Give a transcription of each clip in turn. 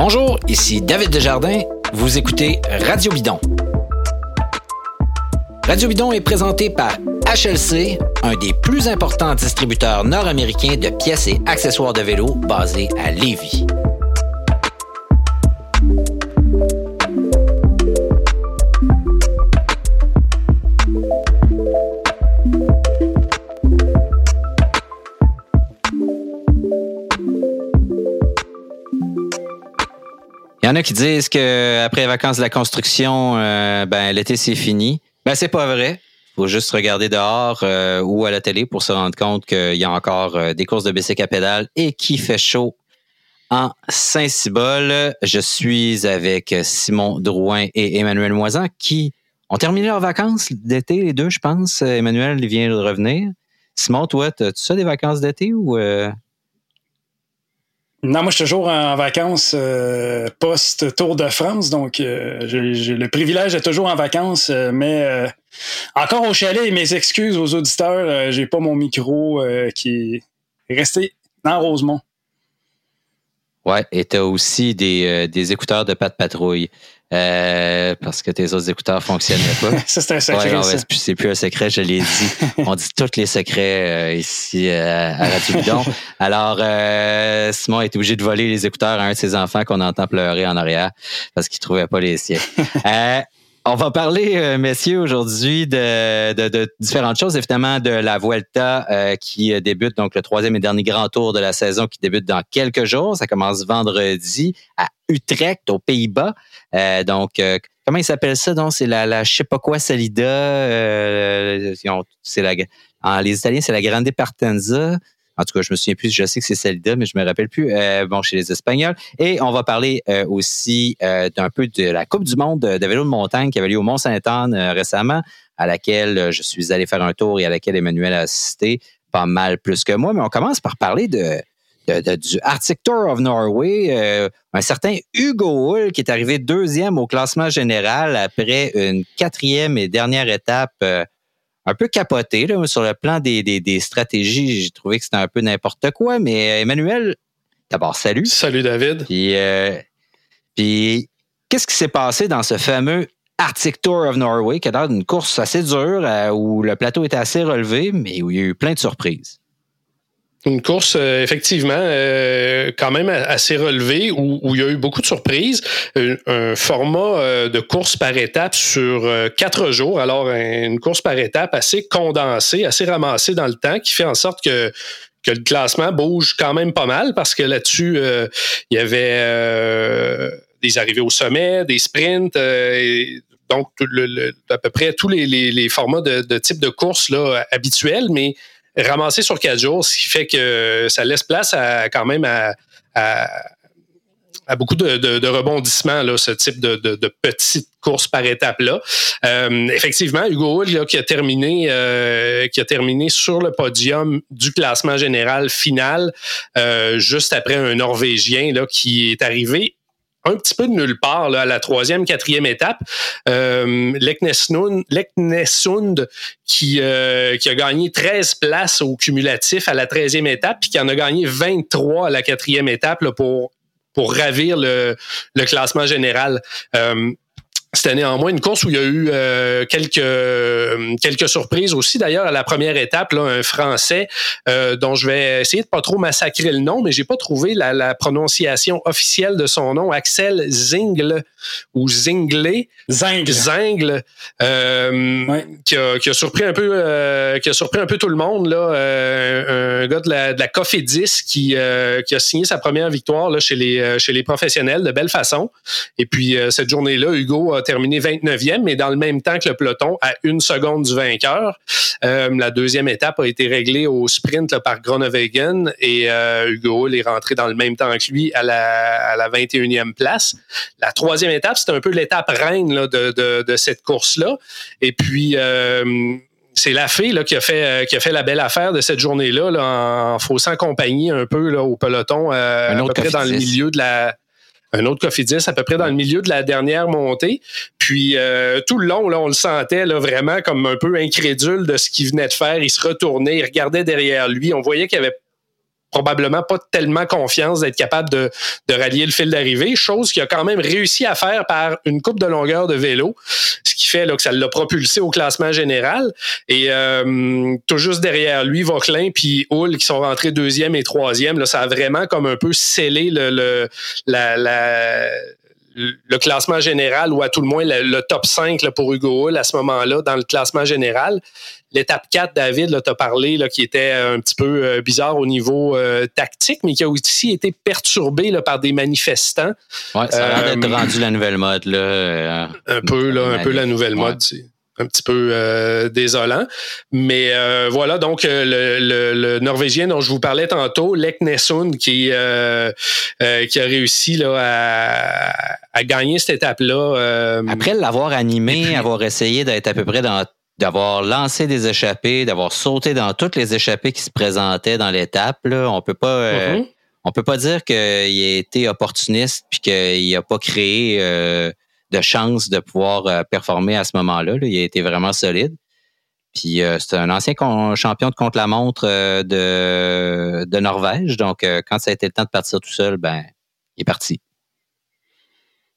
Bonjour, ici David Desjardins. Vous écoutez Radio Bidon. Radio Bidon est présenté par HLC, un des plus importants distributeurs nord-américains de pièces et accessoires de vélo basés à Lévis. Y en a qui disent qu'après les vacances de la construction, euh, ben, l'été, c'est fini. Ben, c'est pas vrai. faut juste regarder dehors euh, ou à la télé pour se rendre compte qu'il y a encore euh, des courses de bicycle à pédale et qu'il fait chaud en Saint-Cybole. Je suis avec Simon Drouin et Emmanuel Moisan qui ont terminé leurs vacances d'été, les deux, je pense. Emmanuel il vient de revenir. Simon, toi, as-tu ça des vacances d'été ou... Non, moi, je suis toujours en vacances euh, post-Tour de France, donc euh, j'ai le privilège d'être toujours en vacances, euh, mais encore au chalet, et mes excuses aux auditeurs, j'ai pas mon micro qui est resté dans Rosemont. Ouais, et tu as aussi des, des écouteurs de Pat Patrouille. Euh, parce que tes autres écouteurs fonctionnaient pas. ça, c'est un secret. c'est plus un secret, je l'ai dit. On dit tous les secrets euh, ici euh, à Radio Bidon. Alors, Simon a été obligé de voler les écouteurs à un de ses enfants qu'on entend pleurer en arrière parce qu'il trouvait pas les siens. On va parler, messieurs, aujourd'hui de, de, de, différentes choses. Évidemment, de la Vuelta qui débute, donc le troisième et dernier grand tour de la saison qui débute dans quelques jours. Ça commence vendredi à Utrecht, aux Pays-Bas. Euh, donc, euh, comment il s'appelle ça? Donc, c'est la, la je sais pas quoi Salida. Euh, c'est la, en, les Italiens, c'est la Grande Partenza. En tout cas, je me souviens plus, je sais que c'est Salida, mais je me rappelle plus. bon, chez les Espagnols. Et on va parler aussi d'un peu de la Coupe du monde de vélo de montagne qui avait lieu au Mont-Saint-Anne récemment, à laquelle je suis allé faire un tour et à laquelle Emmanuel a assisté pas mal plus que moi. Mais on commence par parler de, du Arctic Tour of Norway, euh, un certain Hugo Hull qui est arrivé deuxième au classement général après une quatrième et dernière étape euh, un peu capotée sur le plan des, des, stratégies. J'ai trouvé que c'était un peu n'importe quoi, mais euh, Emmanuel, d'abord, salut. Salut David. Puis, puis qu'est-ce qui s'est passé dans ce fameux Arctic Tour of Norway, qui a l'air d'une course assez dure, où le plateau était assez relevé, mais où il y a eu plein de surprises? Une course euh, effectivement euh, quand même assez relevée où, il y a eu beaucoup de surprises. Un, format euh, de course par étape sur quatre jours. Alors une course par étape assez condensée, assez ramassée dans le temps, qui fait en sorte que que le classement bouge quand même pas mal parce que là-dessus il y avait des arrivées au sommet, des sprints. donc, à peu près tous les, formats de, de, type de course là, habituels, mais ramassé sur quatre jours, ce qui fait que ça laisse place à, quand même à, beaucoup de, rebondissements, là, ce type de, de, petites courses par étape-là. Euh, effectivement, Hugo Hull qui, a terminé, euh, qui a terminé sur le podium du classement général final, euh, juste après un Norvégien là, qui est arrivé un petit peu de nulle part à la troisième, quatrième étape. Euh, Leknesund, qui, euh, qui a gagné 13 places au cumulatif à la 13e étape, puis qui en a gagné 23 à la quatrième étape pour, pour ravir le, classement général. Euh, c'était néanmoins une course où il y a eu euh, quelques euh, quelques surprises aussi. D'ailleurs, à la première étape, là, un Français euh, dont je vais essayer de pas trop massacrer le nom, mais j'ai pas trouvé la, la, prononciation officielle de son nom, Axel Zingle ou Zinglé, Zingle, Zingle, qui, a, qui, a, surpris un peu qui a surpris un peu tout le monde là. un gars de la, de la Cofidis qui qui a signé sa première victoire là, chez les chez les professionnels de belle façon. Et puis cette journée-là, Hugo a terminé 29e, mais dans le même temps que le peloton, à une seconde du vainqueur. Euh, la deuxième étape a été réglée au sprint par Groenewegen et euh, Hugo Hull est rentré dans le même temps que lui à la, à la 21e place. La troisième étape, c'était un peu l'étape reine là, de, de, de, cette course-là. Et puis, euh, c'est la fée là, qui, a fait, qui a fait la belle affaire de cette journée-là là, en faussant compagnie un peu là, au peloton, euh, à peu près dans le milieu de la un autre Cofidis à peu près dans le milieu de la dernière montée. Puis euh, tout le long, là, on le sentait là, vraiment comme un peu incrédule de ce qu'il venait de faire. Il se retournait, il regardait derrière lui. On voyait qu'il avait probablement pas tellement confiance d'être capable de, de rallier le fil d'arrivée, chose qu'il a quand même réussi à faire par une coupe de longueur de vélo, ce qui fait là, que ça l'a propulsé au classement général. Et euh, tout juste derrière lui, Vauclin puis Hull qui sont rentrés deuxième et troisième, là, ça a vraiment comme un peu scellé le, le la, la le classement général ou à tout le moins le, top 5 là, pour Hugo Hull à ce moment-là dans le classement général. L'étape 4, David, tu as parlé, là, qui était un petit peu euh, bizarre au niveau euh, tactique, mais qui a aussi été perturbé là, par des manifestants. Oui, ça a l'air d'être euh, rendu la nouvelle mode. Là, un peu, là, un peu la nouvelle mode un petit peu euh, désolant. Mais euh, voilà, donc euh, le, le, Norvégien dont je vous parlais tantôt, Lek Nessun, qui, qui a réussi là, à, à gagner cette étape-là. Après l'avoir animé, avoir essayé d'être à peu près dans d'avoir lancé des échappées, d'avoir sauté dans toutes les échappées qui se présentaient dans l'étape, là, on peut pas mm-hmm. on peut pas dire qu'il a été opportuniste puis qu'il a pas créé de chance de pouvoir euh, performer à ce moment-là. Il a été vraiment solide. Puis euh, c'est un ancien champion de contre-la-montre euh, de, de Norvège. Donc, quand ça a été le temps de partir tout seul, ben, il est parti.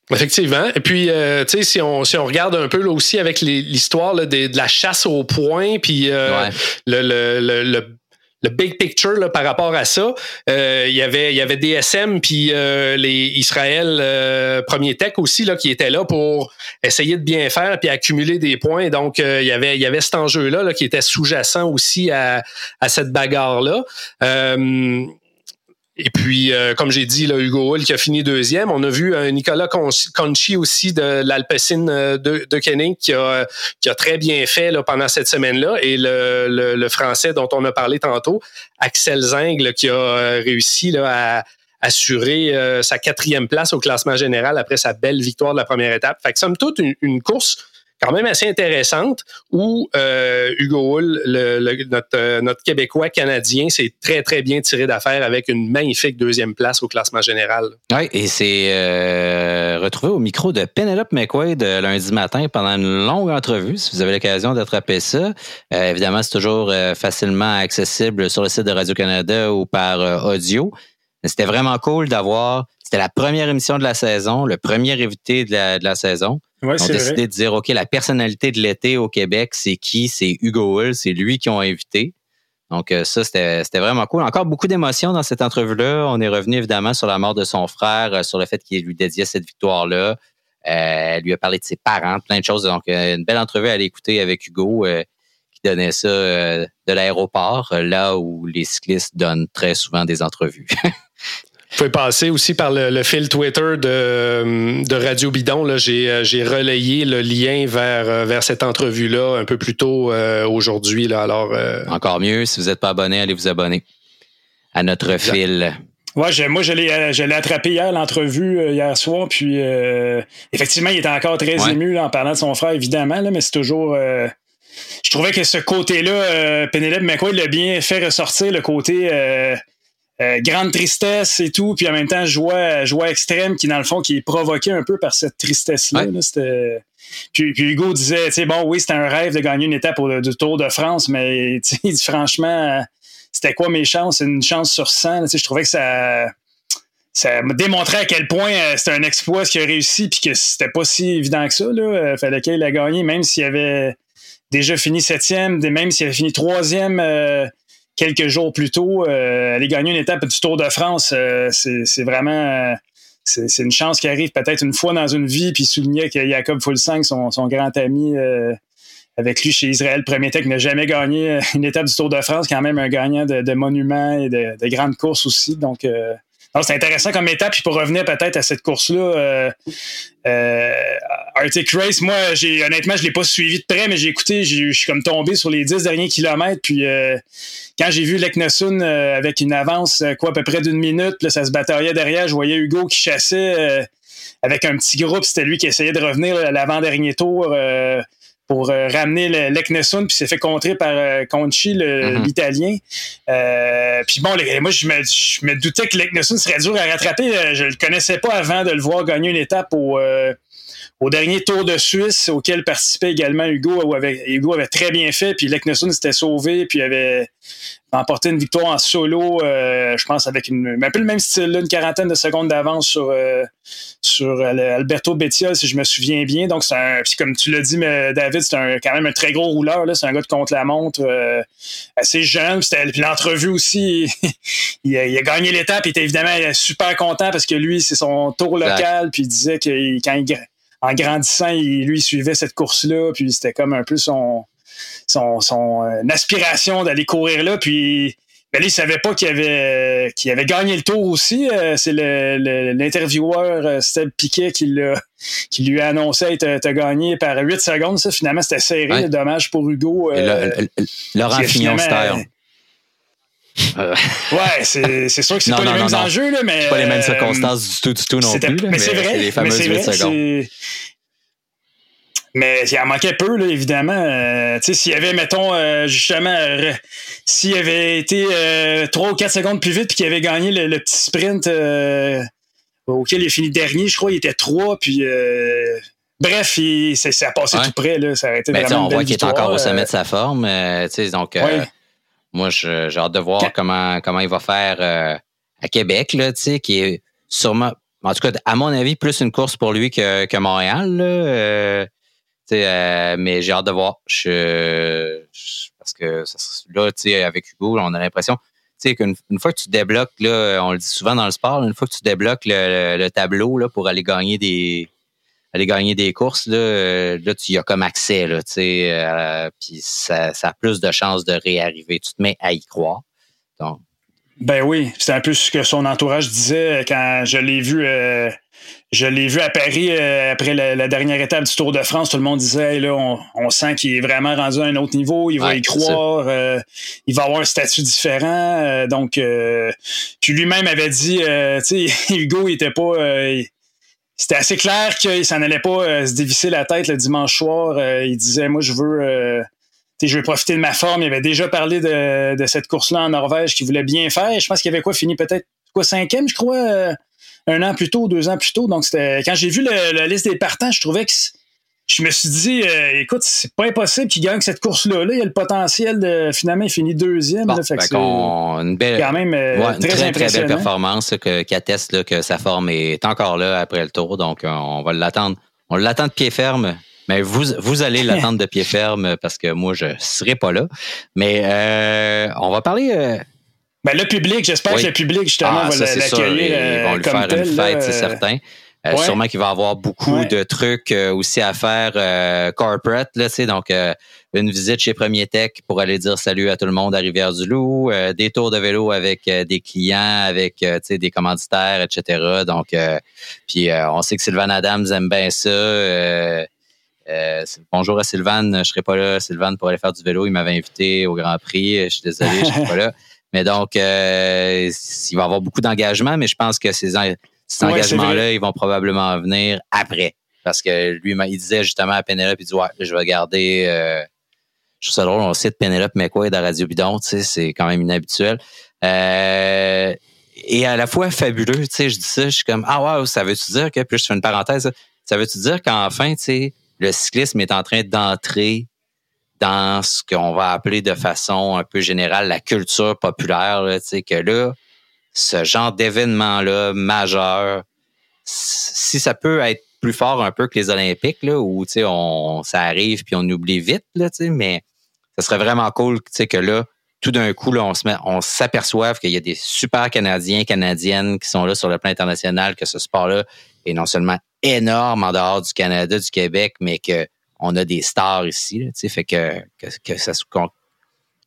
Effectivement. Et puis, tu sais, si on, si on regarde un peu là aussi avec l'histoire de, de, la chasse au point, puis le, le, le, le big picture là, par rapport à ça. Euh, il y avait il y avait DSM puis euh, les Israël euh, Premier Tech aussi là qui étaient là pour essayer de bien faire puis accumuler des points. Donc il y avait il y avait cet enjeu là, là qui était sous-jacent aussi à, à cette bagarre là. Et puis, euh, comme j'ai dit, là, Hugo Hull qui a fini deuxième. On a vu euh, Nicolas Conchi aussi de l'Alpecin euh, de, de Kenning qui a, qui a très bien fait là, pendant cette semaine-là. Et le, le, Français dont on a parlé tantôt, Axel Zing, qui a réussi là, à assurer sa quatrième place au classement général après sa belle victoire de la première étape. Fait que somme toute, une, une course quand même assez intéressante où euh, Hugo Hull, euh, notre Québécois canadien, s'est très, très bien tiré d'affaire avec une magnifique deuxième place au classement général. Oui, et c'est euh, retrouvé au micro de Penelope McQuaid lundi matin pendant une longue entrevue, si vous avez l'occasion d'attraper ça. évidemment, c'est toujours facilement accessible sur le site de Radio-Canada ou par audio. C'était vraiment cool d'avoir, c'était la première émission de la saison, le premier invité de la saison. Ouais, ont décidé de dire, OK, la personnalité de l'été au Québec, c'est qui? C'est Hugo Hull, c'est lui qui ont invité. Donc, euh, ça, c'était vraiment cool. Encore beaucoup d'émotions dans cette entrevue-là. On est revenu évidemment sur la mort de son frère, euh, sur le fait qu'il lui dédiait cette victoire-là. Euh, elle lui a parlé de ses parents, plein de choses. Donc, une belle entrevue à aller écouter avec Hugo qui donnait ça de l'aéroport, là où les cyclistes donnent très souvent des entrevues. Vous pouvez passer aussi par le, fil Twitter de, de Radio Bidon. J'ai, euh, j'ai relayé le lien vers, euh, vers cette entrevue-là un peu plus tôt euh, aujourd'hui. Là. Alors, Encore mieux, si vous n'êtes pas abonné, allez vous abonner à notre fil. Ouais, moi, je l'ai, je l'ai attrapé hier, l'entrevue, hier soir. Puis, effectivement, il était encore très ému en parlant de son frère, évidemment, là, mais c'est toujours. je trouvais que ce côté-là, Penelope McQuaid l'a bien fait ressortir, le côté euh, grande tristesse et tout, puis en même temps joie, joie extrême qui dans le fond qui est provoquée un peu par cette tristesse là. puis, Hugo disait, tu sais bon oui c'était un rêve de gagner une étape au, du Tour de France, mais franchement c'était quoi mes chances, une chance sur 100. Je trouvais que ça ça me démontrait à quel point euh, c'était un exploit ce qu'il a réussi puis que c'était pas si évident que ça là. Euh, fallait qu'il ait gagné même s'il avait déjà fini septième, même s'il avait fini troisième quelques jours plus tôt, euh, aller gagner une étape du Tour de France, euh, c'est vraiment. c'est une chance qui arrive peut-être une fois dans une vie, puis souligner que Jacob Fulsang, son, grand ami, euh, avec lui chez Israël Premier Tech, n'a jamais gagné une étape du Tour de France, quand même un gagnant de, monuments et de, de, grandes courses aussi. Donc, c'est intéressant comme étape. Puis pour revenir peut-être à cette course-là, euh, euh, Arctic Race, moi, j'ai honnêtement, je l'ai pas suivi de près, mais j'ai écouté, je suis comme tombé sur les dix derniers kilomètres. Puis euh, quand j'ai vu Leknosun avec une avance, quoi, à peu près d'une minute, puis ça se bataillait derrière, je voyais Hugo qui chassait avec un petit groupe. C'était lui qui essayait de revenir à l'avant-dernier tour pour euh, ramener l'Eknesun, puis s'est fait contrer par euh, Conchi, mhm. l'Italien. Euh, puis bon, moi, je me, doutais que l'Eknesun serait dur à rattraper. Je le connaissais pas avant de le voir gagner une étape au, au dernier Tour de Suisse auquel participait également Hugo, où avait, Hugo avait très bien fait, puis Leknesson s'était sauvé, puis avait remporté une victoire en solo, euh, je pense avec une, un peu le même style, une quarantaine de secondes d'avance sur, euh, sur Alberto Bettiol, si je me souviens bien. Donc, c'est un, puis comme tu l'as dit, mais David, c'est un, quand même un très gros rouleur, là, c'est un gars de contre-la-montre, euh, assez jeune, puis l'entrevue aussi, il, a, il, a, gagné l'étape, il était évidemment super content parce que lui, c'est son tour local, puis il disait que quand il en grandissant, il, lui, il suivait cette course-là, puis c'était comme un peu son, son, son euh, aspiration d'aller courir là. Puis ben, il savait pas qu'il avait, qu'il avait gagné le tour aussi. Euh, c'est l'intervieweur euh, Steve Piquet qui, qui lui a annoncé être gagné par 8 secondes. Ça, finalement, c'était serré. Dommage pour Hugo. Laurent Fignon euh, ouais, c'est sûr que c'est pas les mêmes enjeux, là, mais. pas les mêmes circonstances du tout, du tout non plus. mais, c'est vrai. Les fameuses 8 secondes. Mais il en manquait peu, là, évidemment. Euh, s'il y avait, mettons, euh, justement, s'il avait été 3 ou 4 secondes plus vite puis qu'il avait gagné le, petit sprint auquel il a fini dernier, je crois, il était 3, puis. Bref, il, ça, a passé tout près, là. Ça a été ben, vraiment. On voit qu'il est encore au sommet de sa forme. donc, moi, j'ai hâte de voir comment, comment il va faire euh, à Québec, là, qui est sûrement, en tout cas, à mon avis, plus une course pour lui que, que Montréal. Là, euh, euh, mais j'ai hâte de voir. Parce que là, avec Hugo, on a l'impression qu'une une fois que tu débloques, là, on le dit souvent dans le sport, une fois que tu débloques le, le tableau pour aller gagner des, aller gagner des courses, là, euh, tu y as comme accès, euh, puis ça, a plus de chances de réarriver. Tu te mets à y croire. Ben oui, c'est un peu ce que son entourage disait quand je l'ai vu. Euh, je l'ai vu à Paris après la, dernière étape du Tour de France. Tout le monde disait là, on, on sent qu'il est vraiment rendu à un autre niveau. Il va y croire. il va avoir un statut différent. donc, puis lui-même avait dit, tu sais, Hugo, il était pas c'était assez clair qu'il s'en allait pas euh, se dévisser la tête le dimanche soir. Euh, il disait Moi, je veux. Euh, je veux profiter de ma forme. Il avait déjà parlé de, de cette course-là en Norvège qu'il voulait bien faire. Je pense qu'il avait quoi fini peut-être quoi cinquième, je crois, un an plus tôt, deux ans plus tôt. Donc c'était quand j'ai vu la liste des partants, je trouvais que je me suis dit, euh, écoute, c'est pas impossible qu'il gagne cette course-là. Là, il y a le potentiel de finalement il finit deuxième. là, fait une belle, quand même euh, très, très, belle performance qui atteste que sa forme est encore là après le tour. Donc, on va l'attendre. On l'attend de pied ferme. Mais vous, vous allez l'attendre de pied ferme parce que moi, je ne serai pas là. Mais euh, on va parler. Ben, le public, j'espère que le public, justement, ah, va l'accueillir. Ils vont lui faire une fête, c'est certain. Euh, sûrement qu'il va y avoir beaucoup de trucs euh, aussi à faire euh, corporate, là, donc une visite chez Premier Tech pour aller dire salut à tout le monde à Rivière-du-Loup, des tours de vélo avec des clients, avec des commanditaires, etc. Donc, puis on sait que Sylvain Adams aime bien ça. bonjour à Sylvain, je serai pas là, Sylvain, pour aller faire du vélo. Il m'avait invité au Grand Prix. Je suis désolé, je serai pas là. Mais donc, il va y avoir beaucoup d'engagement, mais je pense que ces, cet engagement-là, ils vont probablement venir après. Parce que lui, il disait justement à Penelope, il dit Ouais, je vais garder. Euh, je trouve ça drôle, on cite Penelope McQuaid à Radio Bidon, tu sais, c'est quand même inhabituel. Euh, et à la fois fabuleux, tu sais, je dis ça, je suis comme Ah wow, ça veut-tu dire que, puis je fais une parenthèse, ça veut-tu dire qu'enfin, tu sais, le cyclisme est en train d'entrer dans ce qu'on va appeler de façon un peu générale la culture populaire, tu sais, que là, ce genre d'événement-là majeur, si ça peut être plus fort un peu que les Olympiques, là, où on, ça arrive puis on oublie vite, là, mais ça serait vraiment cool que là, tout d'un coup, là, on on s'aperçoive qu'il y a des super Canadiens, Canadiennes qui sont là sur le plan international, que ce sport-là est non seulement énorme en dehors du Canada, du Québec, mais que on a des stars ici. Là, fait que, que, que ça,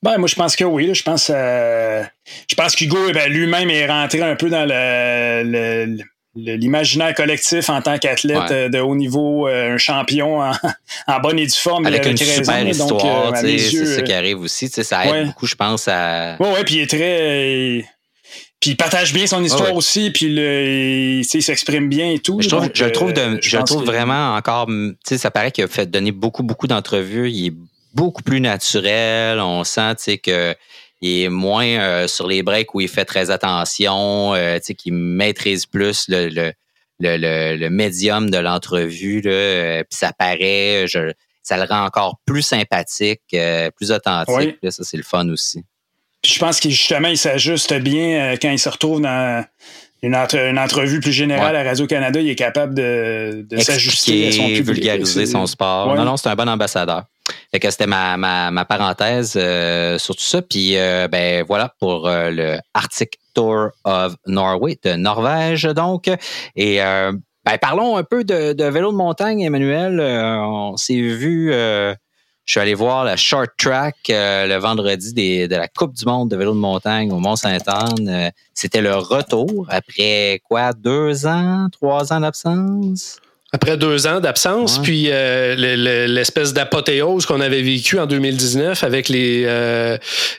ben, moi, je pense que oui. Je pense, euh, je pense qu'Hugo eh ben, lui-même est rentré un peu dans le, l'imaginaire collectif en tant qu'athlète euh, de haut niveau, euh, un champion en, bonne et due forme. Avec une super histoire, c'est ça qui arrive aussi. Ça aide beaucoup, je pense, à... Oui, oui, puis il est très... Puis il partage bien son histoire aussi, puis il, s'exprime bien et tout. Je, trouve, je le trouve, de, je, trouve vraiment encore... Ça paraît qu'il a fait donner beaucoup, beaucoup d'entrevues. Il est beaucoup plus naturel. On sent qu'il est moins euh, sur les breaks où il fait très attention, euh, qu'il maîtrise plus le, le, médium de l'entrevue, puis ça paraît, je, ça le rend encore plus sympathique, plus authentique. ça, c'est le fun aussi. Je pense qu'il justement, il s'ajuste bien quand il se retrouve dans une, entrevue plus générale à Radio-Canada, il est capable de, s'ajuster à son public. vulgariser son sport. Non, non, c'est un bon ambassadeur. Fait que c'était ma, ma, parenthèse euh, sur tout ça. Puis euh, ben voilà pour euh, le Arctic Tour of Norway de Norvège donc. Et ben, parlons un peu de, de vélo de montagne, Emmanuel. on s'est vu je suis allé voir la short track euh, le vendredi de la Coupe du monde de vélo de montagne au Mont-Saint-Anne. Euh, c'était le retour après quoi, deux ans, trois ans d'absence? Après deux ans d'absence, puis euh, l'espèce d'apothéose qu'on avait vécu en 2019 avec les, euh,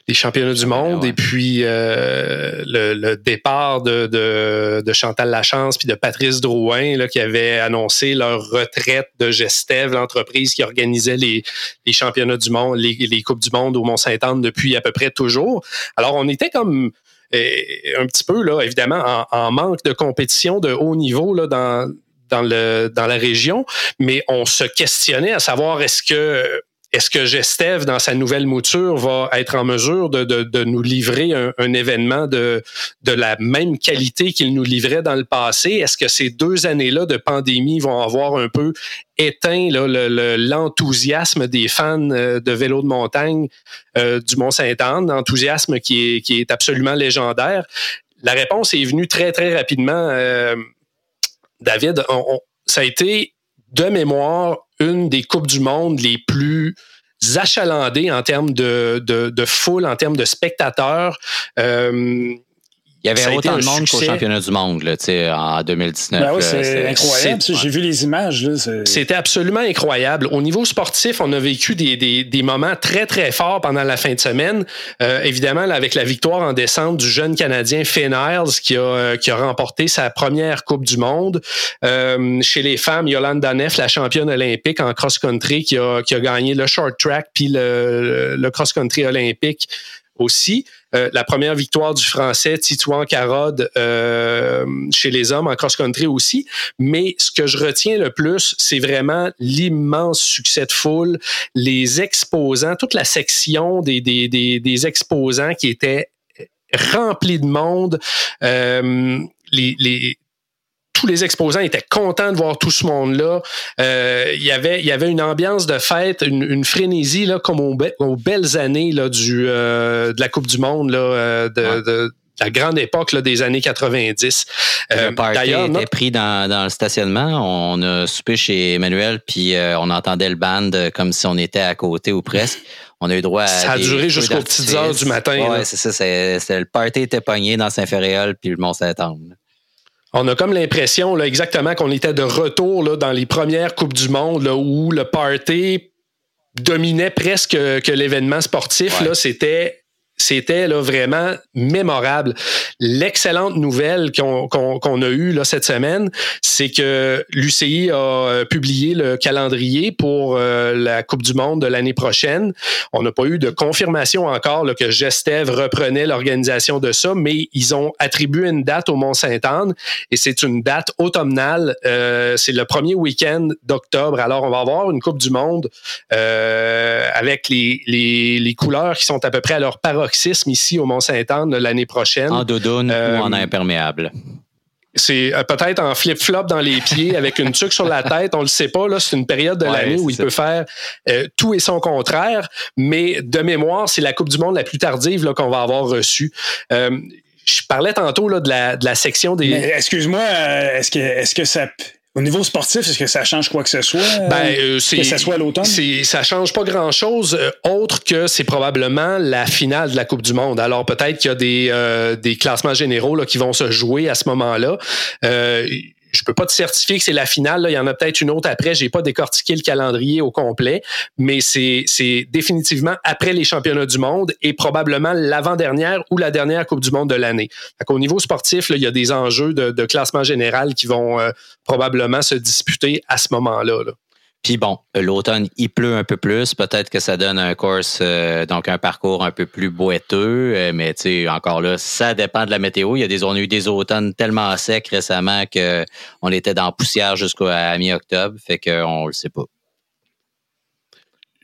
les championnats du monde et puis euh, le, départ de, de, Chantal Lachance puis de Patrice Drouin là, qui avait annoncé leur retraite de Gestev, l'entreprise qui organisait les, les championnats du monde, les, les Coupes du monde au Mont-Saint-Anne depuis à peu près toujours. Alors on était comme un petit peu, là, évidemment, en, en, manque de compétition de haut niveau là, dans, dans, le, dans la région, mais on se questionnait à savoir est-ce que est-ce que Gestev, dans sa nouvelle mouture, va être en mesure de, de, de nous livrer un, un, événement de, de la même qualité qu'il nous livrait dans le passé? Est-ce que ces deux années-là de pandémie vont avoir un peu éteint l'enthousiasme le, des fans euh, de vélo de montagne euh, du Mont-Saint-Anne, enthousiasme qui est, qui est absolument légendaire? La réponse est venue très, très rapidement. Euh, David, ça a été de mémoire une des Coupes du Monde les plus achalandées en termes de, de, foule, en termes de spectateurs. Euh, il y avait autant de monde qu'au championnat du monde là, en 2019. Ben oui, c'est incroyable. J'ai vu les images. C'était absolument incroyable. Au niveau sportif, on a vécu des, des, des moments très, très forts pendant la fin de semaine. Euh, évidemment, là, avec la victoire en décembre du jeune Canadien Finn Niles qui a, euh, qui a remporté sa première Coupe du monde. Euh, chez les femmes, Yolanda Neff, la championne olympique en cross-country, qui a, qui a gagné le short track puis le, le cross-country olympique aussi. Euh, la première victoire du Français, Titouan Carode, euh, chez les hommes en cross-country aussi. Mais ce que je retiens le plus, c'est vraiment l'immense succès de foule, les exposants, toute la section des, des, des, des exposants qui étaient remplis de monde. Euh, les, les, tous les exposants étaient contents de voir tout ce monde-là. Euh, y avait, il y avait une ambiance de fête, une, frénésie là, comme aux, belles années là, du, euh, de la Coupe du Monde là, euh, de, la grande époque là, des années 90. Euh, le party était pris dans, dans, le stationnement. On a soupé chez Emmanuel, puis on entendait le band comme si on était à côté ou presque. On a eu droit à. Ça a duré jusqu'aux petites heures du matin. Oui, c'est ça. C'est, le party était pogné dans Saint-Féréol, puis le Mont-Saint-Anne. On a comme l'impression là, exactement qu'on était de retour là, dans les premières Coupes du Monde là, où le party dominait presque que l'événement sportif. Là, c'était c'était là vraiment mémorable. L'excellente nouvelle qu'on a eue là, cette semaine, c'est que l'UCI a euh, publié le calendrier pour euh, la Coupe du Monde de l'année prochaine. On n'a pas eu de confirmation encore que Gestev reprenait l'organisation de ça, mais ils ont attribué une date au Mont-Saint-Anne et c'est une date automnale. Euh, c'est le premier week-end d'octobre. Alors, on va avoir une Coupe du Monde avec les, les, les couleurs qui sont à peu près à leur paroxysme ici au Mont-Saint-Anne l'année prochaine. En doudoune ou en euh, imperméable c'est euh, peut-être en flip-flop dans les pieds avec une tuque sur la tête, on le sait pas là, c'est une période de l'année où il peut faire euh, tout et son contraire, mais de mémoire, c'est la Coupe du monde la plus tardive qu'on va avoir reçue. je parlais tantôt là, de, la, de la section des. Excuse-moi, est-ce que, est-ce que ça, au niveau sportif, est-ce que ça change quoi que ce soit? Ben, euh, que ce soit l'automne? Ça change pas grand-chose, euh, autre que c'est probablement la finale de la Coupe du Monde. Alors peut-être qu'il y a des, euh, des classements généraux là, qui vont se jouer à ce moment-là je peux pas te certifier que c'est la finale. Il y en a peut-être une autre après. J'ai pas décortiqué le calendrier au complet, mais c'est définitivement après les championnats du monde et probablement l'avant-dernière ou la dernière Coupe du monde de l'année. Au niveau sportif, il y a des enjeux de, classement général qui vont euh, probablement se disputer à ce moment-là. Puis bon, l'automne, il pleut un peu plus. Peut-être que ça donne un course, euh, donc un parcours un peu plus boiteux. Euh, mais tu sais, encore là, ça dépend de la météo. Il y a des, on a eu des automnes tellement secs récemment qu'on était dans poussière jusqu'à mi-octobre. Fait qu'on le sait pas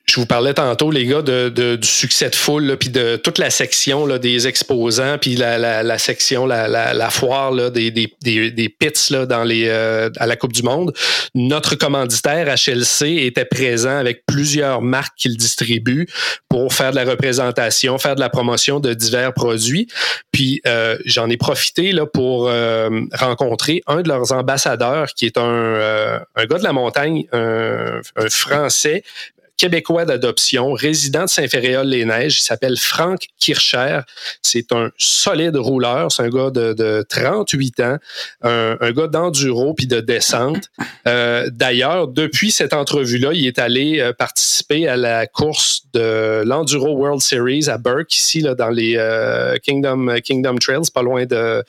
je vous parlais tantôt, les gars, de, du succès de foule, puis de toute la section là, des exposants, puis la, la, section, la, la, foire là, des, des, des, pits là, dans les, euh, à la Coupe du Monde. Notre commanditaire HLC était présent avec plusieurs marques qu'il distribue pour faire de la représentation, faire de la promotion de divers produits. Puis euh, j'en ai profité là, pour euh, rencontrer un de leurs ambassadeurs, qui est un, un gars de la montagne, un, un Français, québécois d'adoption, résident de Saint-Féréol-les-Neiges. Il s'appelle Franck Kircher. C'est un solide rouleur. C'est un gars de, 38 ans, un, gars d'enduro puis de descente. Euh, d'ailleurs, depuis cette entrevue-là, il est allé euh, participer à la course de l'Enduro World Series à Burke, ici, dans les euh, Kingdom, Kingdom Trails, pas loin de,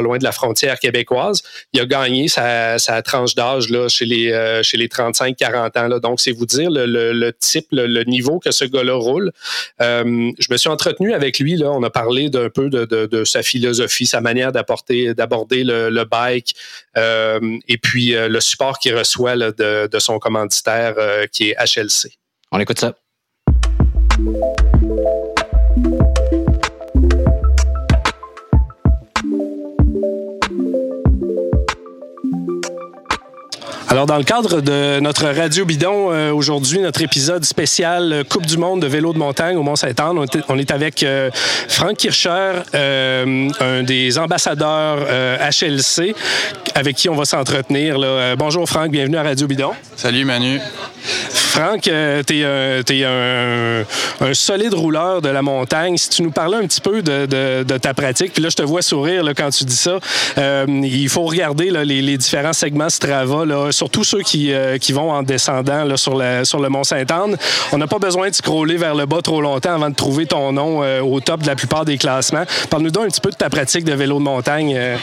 loin de la frontière québécoise. Il a gagné sa, tranche d'âge chez les euh, chez les 35-40 ans. Donc, c'est vous dire le, type, le, niveau que ce gars-là roule. Euh, je me suis entretenu avec lui. On a parlé d'un peu de, sa philosophie, sa manière d'apporter, d'aborder le, bike, euh, et puis le support qu'il reçoit de, son commanditaire qui est HLC. On écoute ça. Alors, dans le cadre de notre Radio Bidon, euh, aujourd'hui, notre épisode spécial euh, Coupe du monde de vélo de montagne au Mont-Saint-Anne, on, est avec euh, Franck Kircher, un des ambassadeurs HLC, avec qui on va s'entretenir. bonjour Franck, bienvenue à Radio Bidon. Salut Manu. Franck, tu es, un, solide rouleur de la montagne. Si tu nous parlais un petit peu de, ta pratique, puis là, je te vois sourire quand tu dis ça. il faut regarder les, différents segments Strava là, surtout ceux qui, euh, qui vont en descendant sur, sur le Mont-Sainte-Anne. On n'a pas besoin de scroller vers le bas trop longtemps avant de trouver ton nom euh, au top de la plupart des classements. Parle-nous donc un petit peu de ta pratique de vélo de montagne. Euh.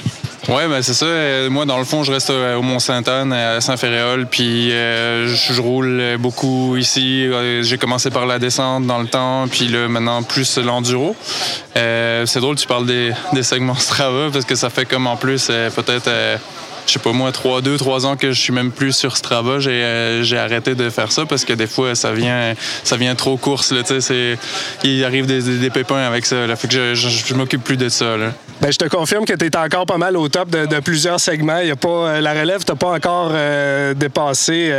Oui, ben c'est ça. Moi, dans le fond, je reste au Mont-Sainte-Anne, à Saint-Féréol, puis je roule beaucoup ici. J'ai commencé par la descente dans le temps, puis là, maintenant, plus l'enduro. c'est drôle, tu parles des, des segments Strava, parce que ça fait comme en plus, peut-être je sais pas moi, trois, deux, trois ans que je suis même plus sur Strava, j'ai, euh, j'ai arrêté de faire ça parce que des fois, ça vient, ça vient trop course. Là, c'est, il arrive des, des, pépins avec ça. Là, fait que je, je, m'occupe plus de ça. Là. Ben, je te confirme que tu es encore pas mal au top de, plusieurs segments. Y a pas, euh, la relève t'a pas encore euh, dépassé,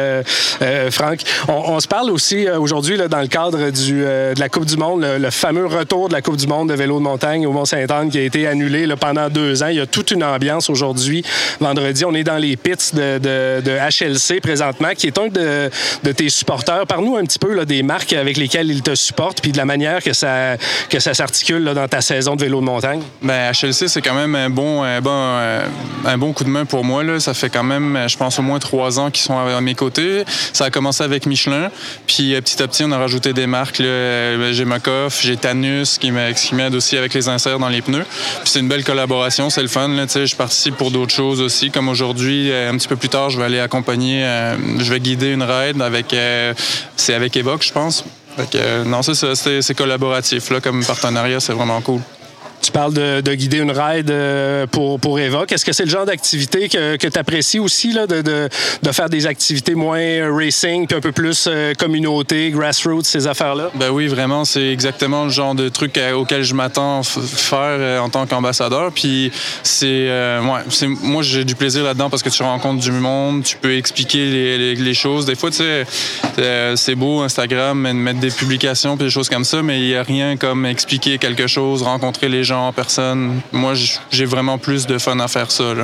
Franck. On, se parle aussi aujourd'hui dans le cadre du, de la Coupe du Monde, le, fameux retour de la Coupe du Monde de vélo de montagne au Mont-Saint-Anne qui a été annulé pendant deux ans. Il y a toute une ambiance aujourd'hui. Vendredi, on est dans les pits de, HLC présentement, qui est un de, tes supporters. Parle-nous un petit peu des marques avec lesquelles il te supporte puis de la manière que ça, s'articule dans ta saison de vélo de montagne. Ben, HLC, c'est quand même euh, un bon coup de main pour moi. Ça fait quand même, je pense, au moins trois ans qu'ils sont à mes côtés. Ça a commencé avec Michelin. Puis euh, petit à petit, on a rajouté des marques. Euh, j'ai Makov, j'ai Tanus qui m'aide aussi avec les inserts dans les pneus. Puis c'est une belle collaboration, c'est le fun. Je participe pour d'autres choses aussi. Comme aujourd'hui, un petit peu plus tard, je vais aller accompagner, je vais guider une ride avec, c'est avec Evoque, je pense. non, c'est c'est collaboratif. Là, comme partenariat, c'est vraiment cool. Tu parles de, guider une ride euh, pour, pour Eva. Est-ce que c'est le genre d'activité que, que tu apprécies aussi, là, de, de, de, faire des activités moins racing, puis un peu plus euh, communauté, grassroots, ces affaires-là? Ben oui, vraiment, c'est exactement le genre de truc auquel je m'attends faire euh, en tant qu'ambassadeur. Puis c'est, ouais, moi, j'ai du plaisir là-dedans parce que tu rencontres du monde, tu peux expliquer les, les, choses. Des fois, tu sais, c'est beau Instagram, mettre des publications puis des choses comme ça, mais il n'y a rien comme expliquer quelque chose, rencontrer les gens en personne. Moi, j'ai vraiment plus de fun à faire ça.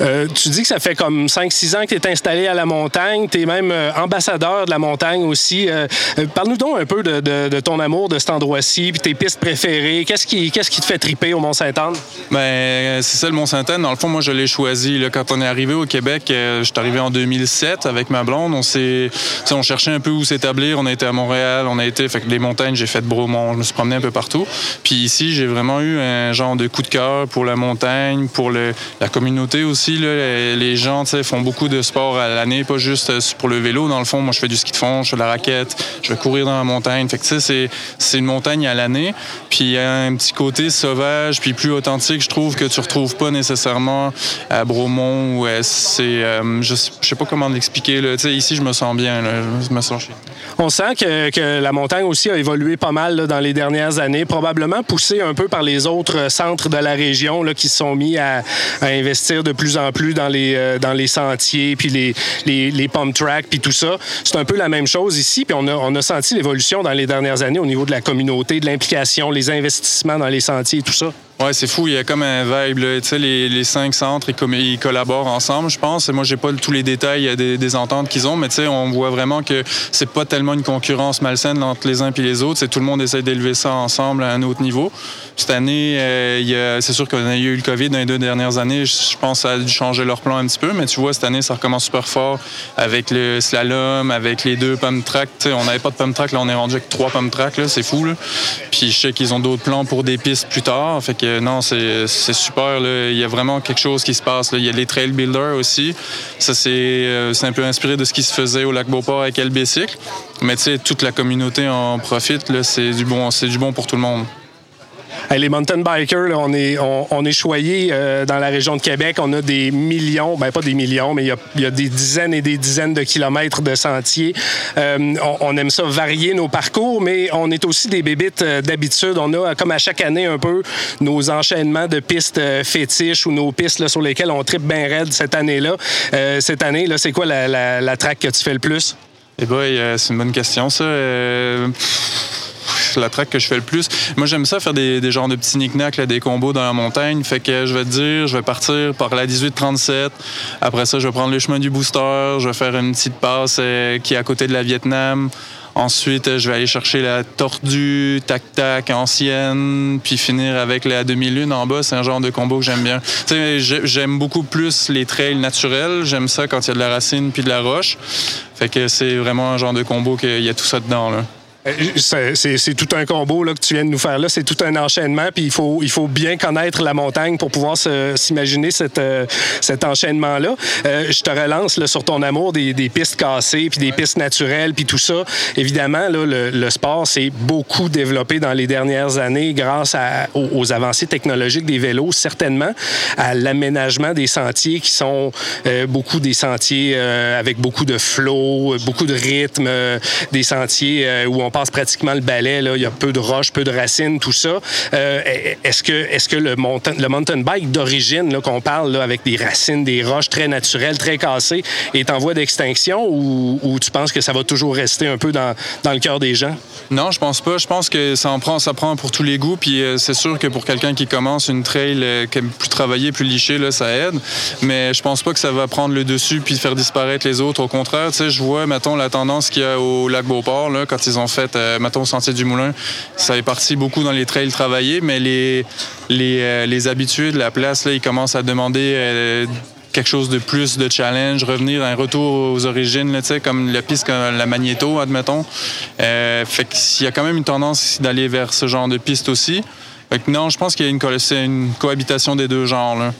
Euh, tu dis que ça fait comme 5-6 ans que tu es installé à la montagne. Tu es même euh, ambassadeur de la montagne aussi. Euh, parle-nous donc un peu de, ton amour de cet endroit-ci, puis tes pistes préférées. Qu'est-ce qui, te fait triper au Mont-Saint-Anne? Ben, c'est ça, le Mont-Saint-Anne. Dans le fond, moi, je l'ai choisi. Quand on est arrivé au Québec, je suis arrivé en 2007 avec ma blonde. On, cherchait un peu où s'établir. On a été à Montréal, on a été. Fait que les montagnes, j'ai fait de Bromont. Je me suis promené un peu partout. Puis ici, j'ai vraiment eu un genre de coup de cœur pour la montagne, pour la communauté aussi les gens font beaucoup de sport à l'année, pas juste pour le vélo. Dans le fond, moi, je fais du ski de fond, je fais de la raquette, je vais courir dans la montagne. Fait que c'est, c'est une montagne à l'année. Puis il y a un petit côté sauvage, puis plus authentique, je trouve, que tu retrouves pas nécessairement à Bromont ou c'est. je, sais pas comment l'expliquer. Ici, je me sens bien. Je me sens On sent que, la montagne aussi a évolué pas mal dans les dernières années, probablement poussé un peu par les autres centres de la région qui se sont mis à, investir de plus en plus dans les, euh, dans les sentiers, puis les, les, les pump tracks, puis tout ça. C'est un peu la même chose ici, puis on a, on a senti l'évolution dans les dernières années au niveau de la communauté, de l'implication, les investissements dans les sentiers tout ça. Ouais, c'est fou. Il y a comme un vibe. Tu sais, les, les, cinq centres, ils, collaborent ensemble, je pense. Moi, j'ai pas tous les détails des, des ententes qu'ils ont, mais tu sais, on voit vraiment que c'est pas tellement une concurrence malsaine entre les uns et les autres. C'est tout le monde essaie d'élever ça ensemble à un autre niveau. Cette année, euh, c'est sûr qu'on a eu le COVID dans les deux dernières années. Je pense a dû changer leur plan un petit peu, mais tu vois, cette année, ça recommence super fort avec le slalom, avec les deux pump track. on n'avait pas de pump track, là, on est rendu avec trois pump track, là, c'est fou. Là. Puis je sais qu'ils ont d'autres plans pour des pistes plus tard. Fait que non, c'est super. Il y a vraiment quelque chose qui se passe. Il y a les trail builders aussi. Ça, euh, c'est un peu inspiré de ce qui se faisait au lac Beauport avec Bicycle. Mais tu sais, toute la communauté en profite. C'est du, bon, du bon pour tout le monde les mountain bikers, on est, choyés euh, dans la région de Québec. On a des millions, ben pas des millions, mais il y a, des dizaines et des dizaines de kilomètres de sentiers. Euh, on, aime ça varier nos parcours, mais on est aussi des bébites euh, d'habitude. On a, comme à chaque année, un peu nos enchaînements de pistes fétiches ou nos pistes sur lesquelles on tripe bien raide cette année-là. cette année, là, c'est quoi la, la, la track que tu fais le plus? Eh bien, c'est une bonne question, ça la track que je fais le plus. Moi, j'aime ça faire des, des genres de petits knick des combos dans la montagne. Fait que je vais dire, je vais partir par la 1837. Après ça, je vais prendre le chemin du booster. Je vais faire une petite passe euh, qui est à côté de la Vietnam. Ensuite, je vais aller chercher la tordue, tac-tac, ancienne, puis finir avec la demi-lune en bas. C'est un genre de combo que j'aime bien. J'aime beaucoup plus les trails naturels. J'aime ça quand il y a de la racine puis de la roche. Fait que c'est vraiment un genre de combo qu'il y a tout ça dedans. Là. Euh, c'est tout un combo là, que tu viens de nous faire là. C'est tout un enchaînement. Puis il faut, il faut bien connaître la montagne pour pouvoir s'imaginer euh, cet enchaînement-là. Euh, je te relance là, sur ton amour des, des pistes cassées, puis des pistes naturelles, puis tout ça. Évidemment, là, le, le sport s'est beaucoup développé dans les dernières années grâce à, aux, avancées technologiques des vélos, certainement, à l'aménagement des sentiers qui sont beaucoup des sentiers avec beaucoup de flow, beaucoup de rythme, des sentiers où on on pratiquement le balai. Là. Il y a peu de roches, peu de racines, tout ça. Euh, est-ce que, est que le, mountain, bike d'origine, qu'on parle là, avec des racines, des roches très naturelles, très cassées, est en voie d'extinction ou, tu penses que ça va toujours rester un peu dans, dans le cœur des gens? Non, je pense pas. Je pense que ça en prend, ça prend pour tous les goûts. Puis euh, c'est sûr que pour quelqu'un qui commence une trail euh, qui aime plus travailler, plus liché, là, ça aide. Mais je pense pas que ça va prendre le dessus puis faire disparaître les autres. Au contraire, tu sais, je vois, mettons, la tendance qu'il y a au lac Beauport, là, quand ils ont fait fait, euh, Sentier du Moulin, ça est parti beaucoup dans les trails travaillés, mais les, les, euh, les habitués de la place, là, ils commencent à demander euh, quelque chose de plus de challenge, revenir un retour aux origines, là, comme la piste comme la Magneto, admettons. fait qu'il y a quand même une tendance d'aller vers ce genre de piste aussi. non, je pense qu'il y a une, une cohabitation des deux genres. Là.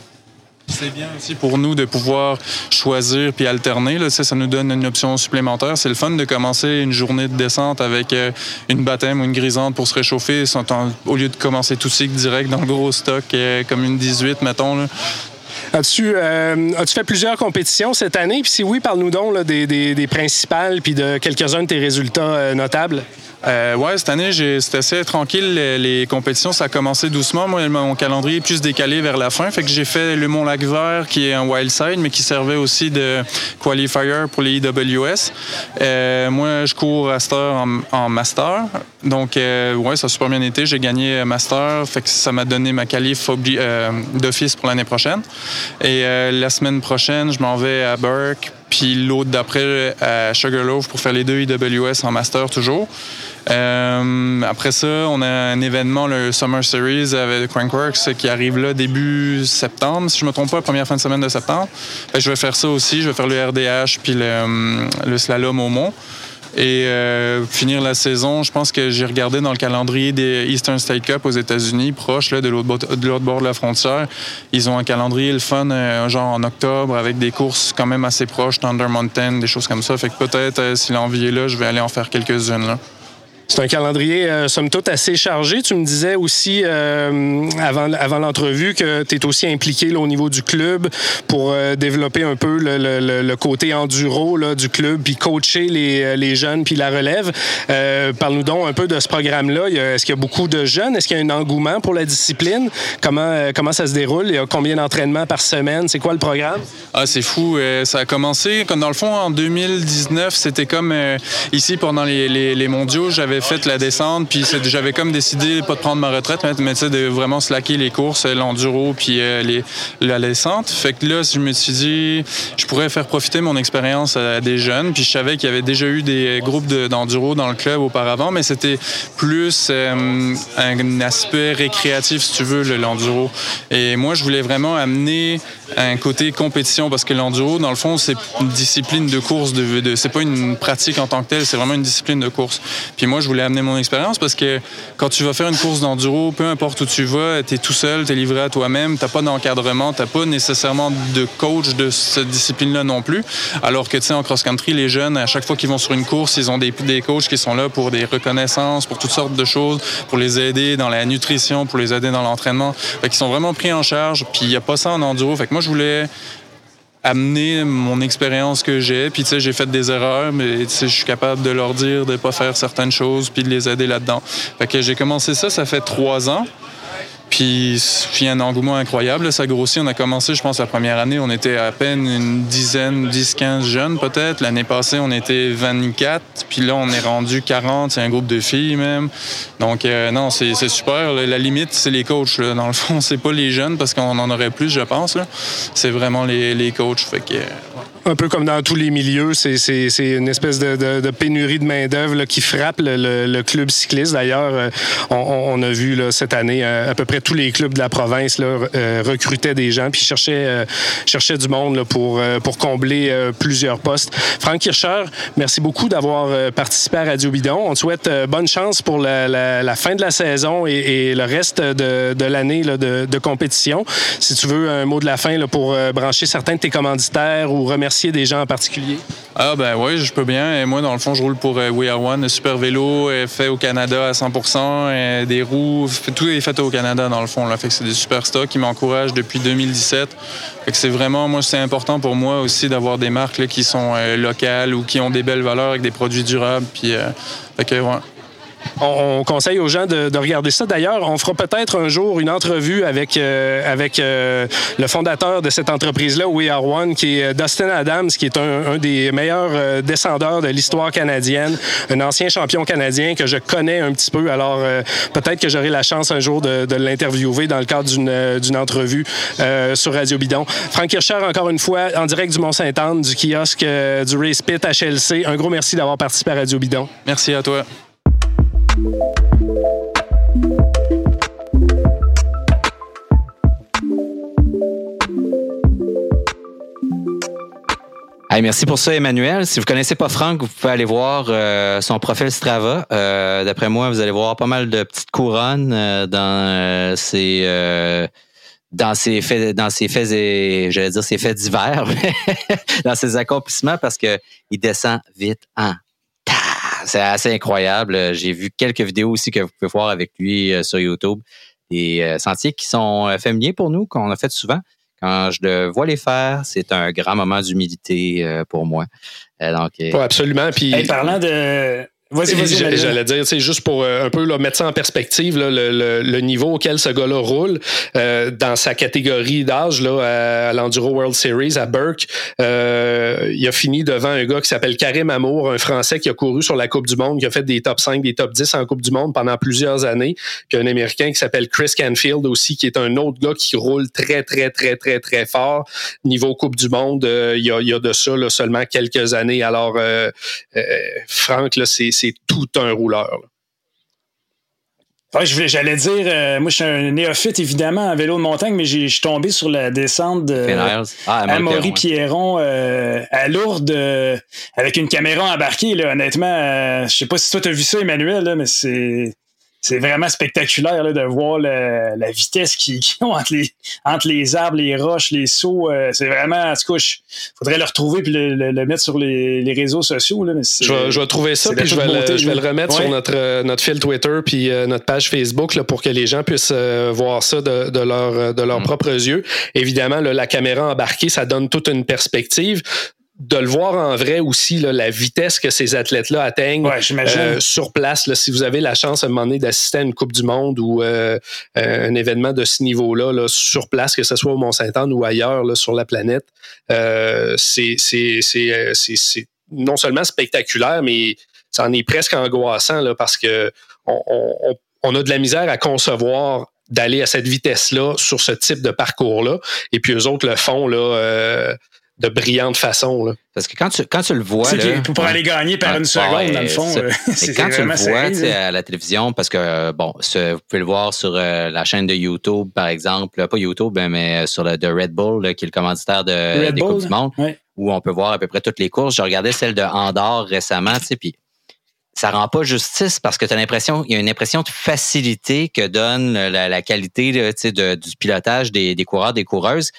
C'est bien aussi pour nous de pouvoir choisir puis alterner. Là, ça nous donne une option supplémentaire. C'est le fun de commencer une journée de descente avec euh, une baptême ou une grisante pour se réchauffer, au lieu de commencer tout cycle direct dans le gros stock euh, comme une 18, mettons. As-tu euh, as fait plusieurs compétitions cette année? Puis si oui, parle-nous donc des, des, principales puis de quelques-uns de tes résultats notables. Euh, ouais, cette année, c'était assez tranquille. Les, compétitions, ça a commencé doucement. Moi, mon calendrier est plus décalé vers la fin. Fait que j'ai fait le Mont-Lac-Vert, qui est un wild side, mais qui servait aussi de qualifier pour les IWS. Euh, moi, je cours à heure en, master. Donc, euh, ouais, ça a super bien été. J'ai gagné master. Fait que ça m'a donné ma qualif euh, d'office pour l'année prochaine. Et euh, la semaine prochaine, je m'en vais à Burke puis l'autre d'après à Sugarloaf pour faire les deux IWS en master toujours. Euh, après ça, on a un événement, le Summer Series avec Crankworks, qui arrive là début septembre, si je me trompe pas, première fin de semaine de septembre. je vais faire ça aussi. Je vais faire le RDH puis le, le slalom au mont. Et euh, finir la saison, je pense que j'ai regardé dans le calendrier des Eastern State Cup aux États-Unis, proche là, de l'autre bord de la frontière. Ils ont un calendrier le fun, euh, genre en octobre, avec des courses quand même assez proches, Thunder Mountain, des choses comme ça. Fait que peut-être, euh, si l'envie est là, je vais aller en faire quelques-unes. C'est un calendrier, euh, somme toute, assez chargé. Tu me disais aussi euh, avant, avant l'entrevue que tu es aussi impliqué là, au niveau du club pour euh, développer un peu le, le, le côté enduro là, du club, puis coacher les, les jeunes, puis la relève. Euh, Parle-nous donc un peu de ce programme-là. Est-ce qu'il y a beaucoup de jeunes? Est-ce qu'il y a un engouement pour la discipline? Comment, comment ça se déroule? Il y a combien d'entraînements par semaine? C'est quoi le programme? Ah, c'est fou. ça a commencé, comme dans le fond, en 2019, c'était comme ici pendant les, les, les mondiaux, j'avais fait la descente, puis j'avais comme décidé pas de prendre ma retraite, mais, de vraiment slacker les courses, l'enduro, puis euh, les, la descente. Fait que là, je me suis dit, je pourrais faire profiter mon expérience à des jeunes, puis je savais qu'il y avait déjà eu des groupes d'enduro dans le club auparavant, mais c'était plus euh, un aspect récréatif, si tu veux, l'enduro. Et moi, je voulais vraiment amener un côté compétition, parce que l'enduro, dans le fond, c'est une discipline de course, de, de c'est pas une pratique en tant que telle, c'est vraiment une discipline de course. Puis moi, je voulais amener mon expérience parce que quand tu vas faire une course d'enduro, peu importe où tu vas, tu es tout seul, tu es livré à toi-même, tu pas d'encadrement, tu pas nécessairement de coach de cette discipline-là non plus. Alors que, tu sais, en cross-country, les jeunes, à chaque fois qu'ils vont sur une course, ils ont des, des coachs qui sont là pour des reconnaissances, pour toutes sortes de choses, pour les aider dans la nutrition, pour les aider dans l'entraînement. Fait qu'ils sont vraiment pris en charge, puis il n'y a pas ça en enduro. Fait que moi, je voulais amener mon expérience que j'ai. Puis, tu sais, j'ai fait des erreurs, mais je suis capable de leur dire de ne pas faire certaines choses puis de les aider là-dedans. Fait que j'ai commencé ça, ça fait trois ans. Puis il un engouement incroyable. Ça grossit. On a commencé, je pense, la première année, on était à peine une dizaine, 10, 15 jeunes peut-être. L'année passée, on était 24. Puis là, on est rendu 40. C'est un groupe de filles même. Donc euh, non, c'est super. La limite, c'est les coachs. Dans le fond, c'est pas les jeunes parce qu'on en aurait plus, je pense. C'est vraiment les, les coachs. Fait que, un peu comme dans tous les milieux, c'est une espèce de, pénurie de main-d'œuvre qui frappe le, club cycliste. D'ailleurs, euh, on, a vu là, cette année euh, à peu près tous les clubs de la province là, euh, recrutaient des gens puis cherchaient, cherchaient du monde pour, pour combler plusieurs postes. Franck Kircher, merci beaucoup d'avoir participé à Radio Bidon. On te souhaite bonne chance pour la, fin de la saison et, le reste de, de l'année de, de, compétition. Si tu veux un mot de la fin là, pour brancher certains de tes commanditaires ou remercier des gens en particulier? Ah ben oui, je peux bien. Moi, dans le fond, je roule pour euh, We Are One, un super vélo fait au Canada à 100% des roues, tout est fait au Canada dans le fond. Là. Fait que c'est des super stocks qui m'encouragent depuis 2017. Fait que c'est vraiment, moi, c'est important pour moi aussi d'avoir des marques qui sont euh, locales ou qui ont des belles valeurs avec des produits durables. Puis, euh, fait que, ouais on, conseille aux gens de, regarder ça. D'ailleurs, on fera peut-être un jour une entrevue avec, euh, euh, le fondateur de cette entreprise-là, We Are One, qui est Dustin Adams, qui est un, des meilleurs euh, descendeurs de l'histoire canadienne, un ancien champion canadien que je connais un petit peu. Alors, peut-être que j'aurai la chance un jour de, l'interviewer dans le cadre d'une entrevue sur Radio Bidon. Franck Kircher, encore une fois, en direct du Mont-Saint-Anne, du kiosque du Race Pit HLC. Un gros merci d'avoir participé à Radio Bidon. Merci à toi. Merci pour ça, Emmanuel. Si vous connaissez pas Franck, vous pouvez aller voir euh, son profil Strava. Euh, d'après moi, vous allez voir pas mal de petites couronnes euh, dans ses dans faits, dans ses faits et j'allais dire faits divers, dans ses accomplissements parce que il descend vite en c'est assez incroyable. J'ai vu quelques vidéos aussi que vous pouvez voir avec lui euh, sur YouTube. Des euh, sentiers qui sont euh, familiers pour nous, qu'on a fait souvent. Quand je le vois les faire, c'est un grand moment d'humilité pour moi. donc, absolument. Puis, parlant de, J'allais dire, c'est juste pour euh, un peu là, mettre ça en perspective, là, le, le, niveau auquel ce gars-là roule euh, dans sa catégorie d'âge là, à, l'Enduro World Series à Burke. Euh, il a fini devant un gars qui s'appelle Karim Amour, un Français qui a couru sur la Coupe du Monde, qui a fait des top 5, des top 10 en Coupe du Monde pendant plusieurs années. Puis un Américain qui s'appelle Chris Canfield aussi, qui est un autre gars qui roule très, très, très, très, très fort. Niveau Coupe du Monde, il, y a, il y a de ça là, seulement quelques années. Alors, Franck, là, c'est c'est tout un rouleur. J'allais dire, euh, moi, je suis un néophyte, évidemment, en vélo de montagne, mais je suis tombé sur la descente de ah, Amaury Pierron euh, à Lourdes avec une caméra embarquée. Là, honnêtement, je sais pas si toi, tu as vu ça, Emmanuel, là, mais c'est c'est vraiment spectaculaire là, de voir la vitesse qu'ils ont entre les, entre les arbres, les roches, les sauts. Euh, c'est vraiment, en tout cas, il faudrait le retrouver puis le, mettre sur les, les, réseaux sociaux. Là, je, vais, trouver ça puis je vais, le, je vais le remettre sur notre, euh, notre fil Twitter puis euh, notre page Facebook là, pour que les gens puissent voir ça de, de, leur, de leurs mm. propres yeux. Évidemment, la caméra embarquée, ça donne toute une perspective de le voir en vrai aussi, la vitesse que ces athlètes-là atteignent euh, sur place. si vous avez la chance à un moment donné d'assister à une Coupe du Monde ou euh, un événement de ce niveau-là, sur place, que ce soit au Mont-Saint-Anne ou ailleurs sur la planète, euh, c'est non seulement spectaculaire, mais ça en est presque angoissant là, parce que on, a de la misère à concevoir d'aller à cette vitesse-là sur ce type de parcours-là. Et puis eux autres le font là, de brillante façon. Là. Parce que quand tu, quand tu le vois. Là, pour aller gagner par une seconde, dans le fond. Euh, quand tu le vois à la télévision, parce que, bon, vous pouvez le voir sur euh, la chaîne de YouTube, par exemple, pas YouTube, hein, mais sur le de Red Bull, qui est le commanditaire de, des Coupes du Monde, où on peut voir à peu près toutes les courses. Je regardais celle de Andorre récemment, tu sais, puis ça rend pas justice parce que tu as l'impression, il y a une impression de facilité que donne la, qualité de, du pilotage des, des coureurs, des coureuses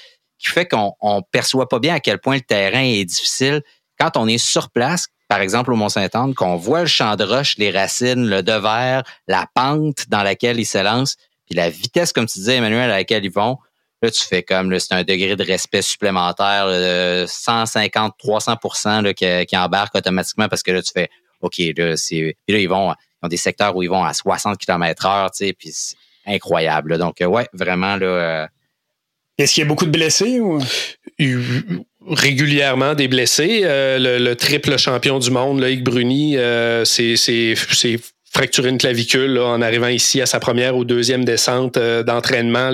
qui fait qu'on ne perçoit pas bien à quel point le terrain est difficile quand on est sur place, par exemple au Mont-Saint-Anne, qu'on voit le champ de roche, les racines, le devers, la pente dans laquelle ils se lancent, puis la vitesse, comme tu disais, Emmanuel, à laquelle ils vont. Là, tu fais comme, c'est un degré de respect supplémentaire, de 150, 300 qui, qui embarque automatiquement parce que là, tu fais, OK, là, c'est. Puis là, ils vont, ils ont des secteurs où ils vont à 60 km heure, tu sais, puis c'est incroyable. Donc, ouais, vraiment, là, euh, est-ce qu'il y a beaucoup de blessés ou? régulièrement des blessés. Euh, le, triple champion du monde, Loïc Bruni, euh, c'est fracturé une clavicule en arrivant ici à sa première ou deuxième descente euh, d'entraînement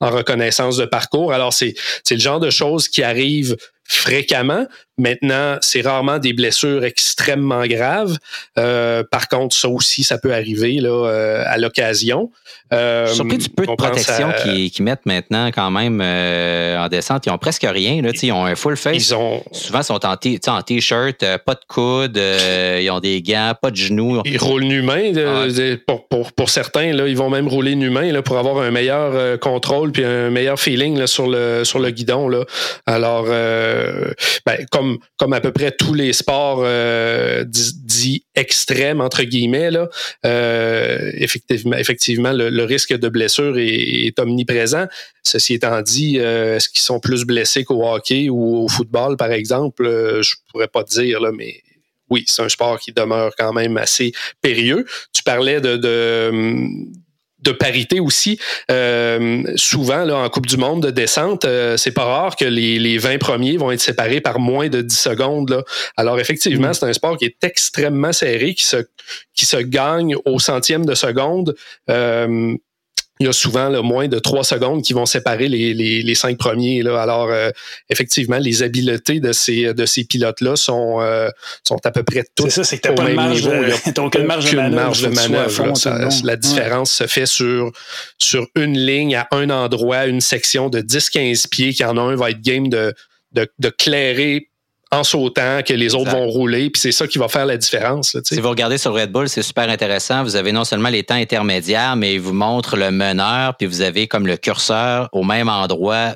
en reconnaissance de parcours. Alors, c'est le genre de choses qui arrivent fréquemment. Maintenant, c'est rarement des blessures extrêmement graves. Euh, par contre, ça aussi, ça peut arriver là, euh, à l'occasion. Euh, Surpris du peu de protection qu'ils mettent maintenant quand même euh, en descente. Ils ont presque rien. Là, ils ont un full face. Ils ont... Souvent, ils sont en, t-shirt, pas de coude, ils ont des gants, pas de genoux. Ils roulent nu main. pour, pour, pour, certains, là, ils vont même rouler nu main là, pour avoir un meilleur contrôle puis un meilleur feeling là, sur, le, sur le guidon. Là. Alors, ben, comme à peu près tous les sports euh, dits, extrêmes, entre guillemets, euh, effectivement, le, risque de blessure est, omniprésent. Ceci étant dit, euh, est-ce qu'ils sont plus blessés qu'au hockey ou au football, par exemple? je pourrais pas te dire, mais oui, c'est un sport qui demeure quand même assez périlleux. Tu parlais de, de parité aussi. Euh, souvent, là, en Coupe du Monde de descente, euh, c'est pas rare que les, les 20 premiers vont être séparés par moins de 10 secondes. Là. Alors, effectivement, mm. c'est un sport qui est extrêmement serré, qui se, qui se gagne au centième de seconde. Euh, il y a souvent moins de trois secondes qui vont séparer les, les, cinq premiers. Là. Alors, euh, effectivement, les habiletés de ces, de ces pilotes-là sont, euh, sont à peu près toutes. C'est ça, c'est que tu pas de marge, de, aucune marge de manœuvre. la différence se fait sur, sur une ligne, à un endroit, une section de 10-15 pieds, qui en a un va être game de, de, de clairer en sautant, que les autres vont rouler, puis c'est ça qui va faire la différence. si vous regardez sur Red Bull, c'est super intéressant. Vous avez non seulement les temps intermédiaires, mais il vous montre le meneur, puis vous avez comme le curseur au même endroit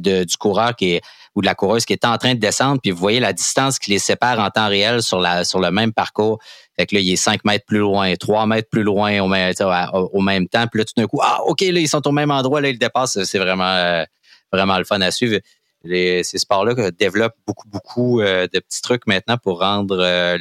du coureur qui est ou de la coureuse qui est en train de descendre, puis vous voyez la distance qui les sépare en temps réel sur, la, sur le même parcours. Fait que là, il est 5 mètres plus loin, 3 mètres plus loin au même, au même temps. Puis là, tout d'un coup, ah, OK, là, ils sont au même endroit, là, ils dépassent. C'est vraiment, euh, vraiment le fun à suivre ces sports-là développent beaucoup, beaucoup euh, de petits trucs maintenant pour rendre euh,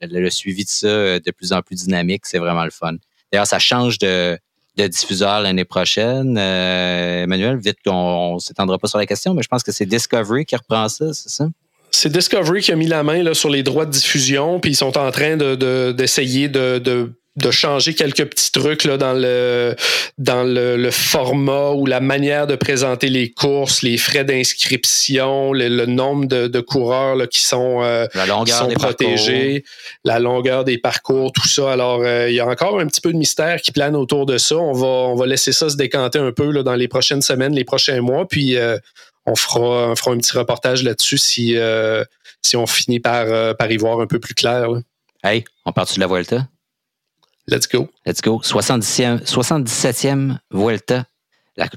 le, suivi de ça euh, de plus en plus dynamique. C'est vraiment le fun. D'ailleurs, ça change de, diffuseur l'année prochaine. Emmanuel, vite, on ne s'étendra pas sur la question, mais je pense que c'est Discovery qui reprend ça, c'est ça? C'est Discovery qui a mis la main sur les droits de diffusion, puis ils sont en train d'essayer de, de changer quelques petits trucs là, dans le dans le, format ou la manière de présenter les courses, les frais d'inscription, le, nombre de, coureurs là, qui sont, euh, la protégés, la longueur des parcours, tout ça. Alors, euh, il y a encore un petit peu de mystère qui plane autour de ça. On va, on va laisser ça se décanter un peu là, dans les prochaines semaines, les prochains mois, puis euh, on, fera, on fera un petit reportage là-dessus si, si on finit par, par y voir un peu plus clair. Hey, on part de la Vuelta? Let's go. Let's go. 70e, 77e Vuelta.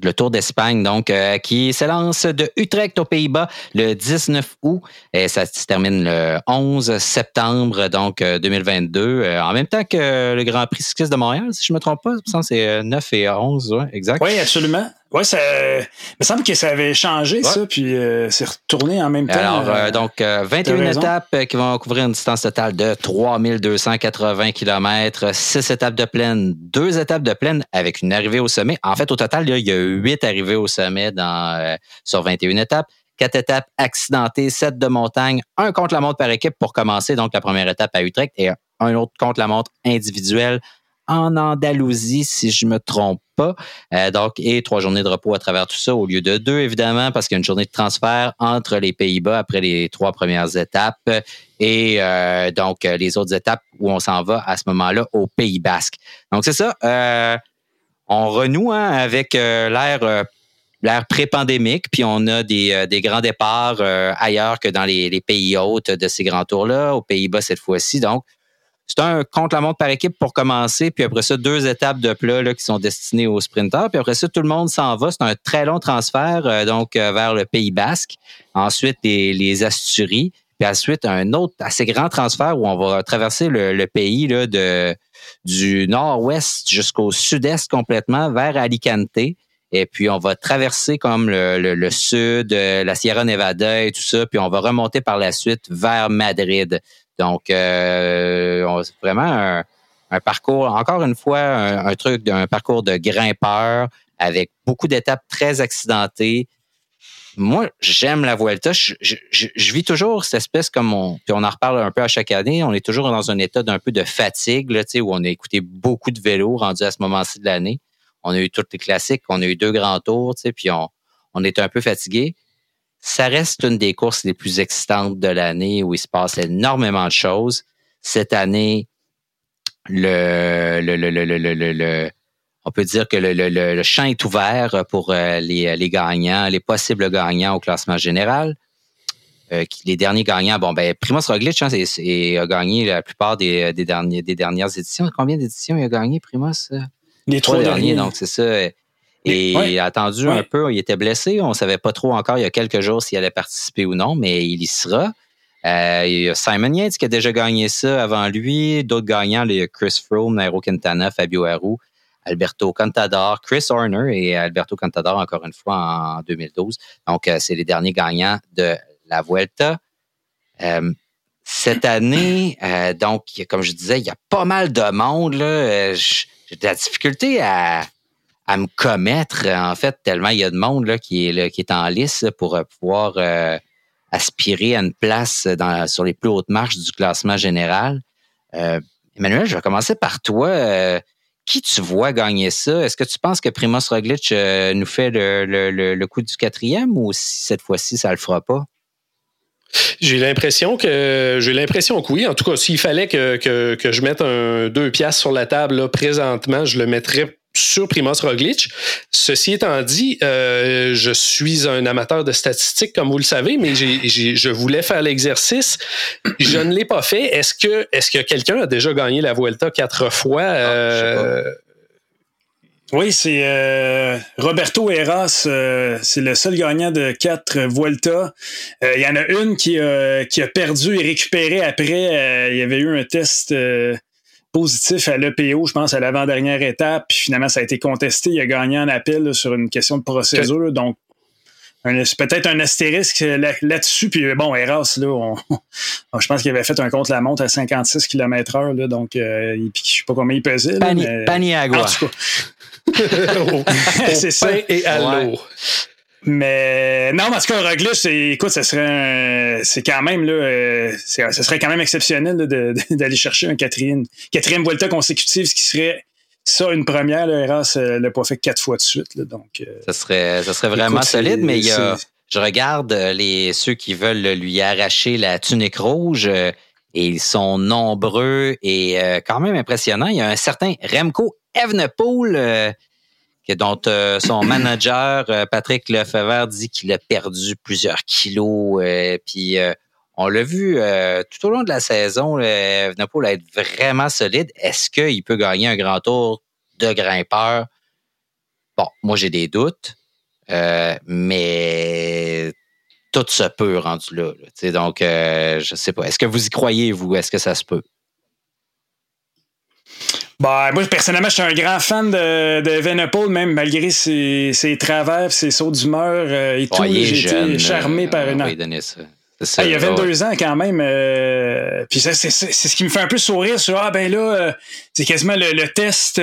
le Tour d'Espagne, donc, euh, qui s'élance de Utrecht aux Pays-Bas le 19 août et ça se termine le 11 septembre, donc 2022, euh, euh, en même temps que le Grand Prix cycliste de Montréal, si je me trompe pas. C'est 9 et 11, ouais, exact. Oui, absolument. Oui, ça il me semble que ça avait changé, ça, puis euh, c'est retourné en même temps. Alors, euh, donc, 21 euh, étapes qui vont couvrir une distance totale de 3280 km, 6 étapes de plaine, 2 étapes de plaine avec une arrivée au sommet. En fait, au total, il y a 8 arrivées au sommet dans, sur 21 étapes. 4 étapes accidentées, 7 de montagne, un contre-la-montre par équipe pour commencer, donc la première étape à Utrecht, et un autre contre-la-montre individuel en Andalousie, si je me trompe Euh, donc, et trois journées de repos à travers tout ça, au lieu de deux, évidemment, parce qu'il y a une journée de transfert entre les Pays-Bas après les trois premières étapes et euh, donc les autres étapes où on s'en va à ce moment-là au Pays Basque. Donc, c'est ça. Euh, on renoue hein, avec l'ère pré-pandémique, puis on a des, des grands départs ailleurs que dans les, les, pays hôtes de ces grands tours-là, aux Pays-Bas cette fois-ci. Donc, c'est un contre-la-montre par équipe pour commencer, puis après ça, deux étapes de plat là, qui sont destinées aux sprinteurs. Puis après ça, tout le monde s'en va. C'est un très long transfert, euh, donc euh, vers le Pays basque. Ensuite, les, les Asturies. Puis ensuite, un autre assez grand transfert où on va traverser le, pays là, de, du nord-ouest jusqu'au sud-est complètement vers Alicante. Et puis, on va traverser comme le, le, le, sud, euh, la Sierra Nevada et tout ça. Puis, on va remonter par la suite vers Madrid. Donc, euh, vraiment un, parcours, encore une fois, un, truc, un parcours de grimpeur avec beaucoup d'étapes très accidentées. Moi, j'aime la Vuelta. Je, vis toujours cette espèce comme on, puis on en reparle un peu à chaque année. On est toujours dans un état d'un peu de fatigue, là, où on a écouté beaucoup de vélos rendus à ce moment-ci de l'année. On a eu toutes les classiques, on a eu deux grands tours, puis on, on était un peu fatigué ça reste une des courses les plus excitantes de l'année où il se passe énormément de choses. Cette année, le, le, le, le on peut dire que le, champ est ouvert pour euh, les, les, gagnants, les possibles gagnants au classement général. Euh, les derniers gagnants, bon, ben, Primoz Roglic hein, a gagné la plupart des, des, derniers, des dernières éditions. Combien d'éditions il a gagné, Primoz? Les trois, derniers. Donc, c'est ça. Et il a attendu un peu, il était blessé. On ne savait pas trop encore il y a quelques jours s'il allait participer ou non, mais il y sera. Euh, il y a Simon Yates qui a déjà gagné ça avant lui. D'autres gagnants, les Chris Froome, Nairo Quintana, Fabio Aru, Alberto Contador, Chris Horner et Alberto Contador encore une fois en 2012. Donc, euh, c'est les derniers gagnants de la Vuelta. Euh, cette année, donc, comme je disais, il y a pas mal de monde. J'ai de la difficulté à, à me commettre, en fait, tellement il y a de monde là, qui, est, qui est en lice pour euh, pouvoir euh, aspirer à une place sur les plus hautes marches du classement général. Euh, Emmanuel, je vais commencer par toi. qui tu vois gagner ça? Est-ce que tu penses que Primoz Roglic nous fait le, le, le, coup du quatrième ou si cette fois-ci, ça le fera pas? J'ai l'impression que j'ai l'impression que oui. En tout cas, s'il fallait que, que, que, je mette un deux piastres sur la table présentement, je le mettrais sur Primoz Roglic. Ceci étant dit, euh, je suis un amateur de statistiques, comme vous le savez, mais je voulais faire l'exercice. Je ne l'ai pas fait. Est-ce que, est-ce que quelqu'un a déjà gagné la Vuelta quatre fois? Ah, euh, oui, c'est euh, Roberto Heras, c'est le seul gagnant de quatre Vuelta. Il y en a une qui, qui a perdu et récupéré après. il y avait eu un test positif à l'EPO, je pense, à l'avant-dernière étape. Puis finalement, ça a été contesté. Il a gagné en appel sur une question de procédure. Donc, peut-être un astérisque là-dessus. puis bon, Eras, là, je pense qu'il avait fait un contre-la-montre à 56 km/h. donc, euh, je ne sais pas combien il pesait. Pani, mais, Paniagua. c'est ça. et à l'eau. Mais non, tout cas, Roglic, c'est, écoute, ça serait, c'est quand même là, euh, ça serait quand même exceptionnel d'aller chercher un quatrième, quatrième Vuelta consécutive, ce qui serait ça une première. Là, Eras euh, l'a pas fait quatre fois de suite. donc, euh, ça serait, ça serait vraiment solide, mais il y a, je regarde les ceux qui veulent lui arracher la tunique rouge. et ils sont nombreux et quand même impressionnants. Il y a un certain Remco Evenepoel dont euh, son manager, euh, Patrick Lefebvre, dit qu'il a perdu plusieurs kilos. Euh, puis on l'a vu tout au long de la saison, Evenepoel a être vraiment solide. Est-ce qu'il peut gagner un grand tour de grimpeur? Bon, moi j'ai des doutes, mais tout se peut rendu là. donc, je sais pas. Est-ce que vous y croyez, vous? Est-ce que ça se peut? Bah, moi, personnellement, je suis un grand fan de, de même malgré ses, ses travers, ses sauts d'humeur euh, et tout. J'ai été charmé par une. Ça, il y a 22 ans quand même. Euh, puis c'est ce qui me fait un peu sourire sur Ah ben là, euh, c'est quasiment le, test.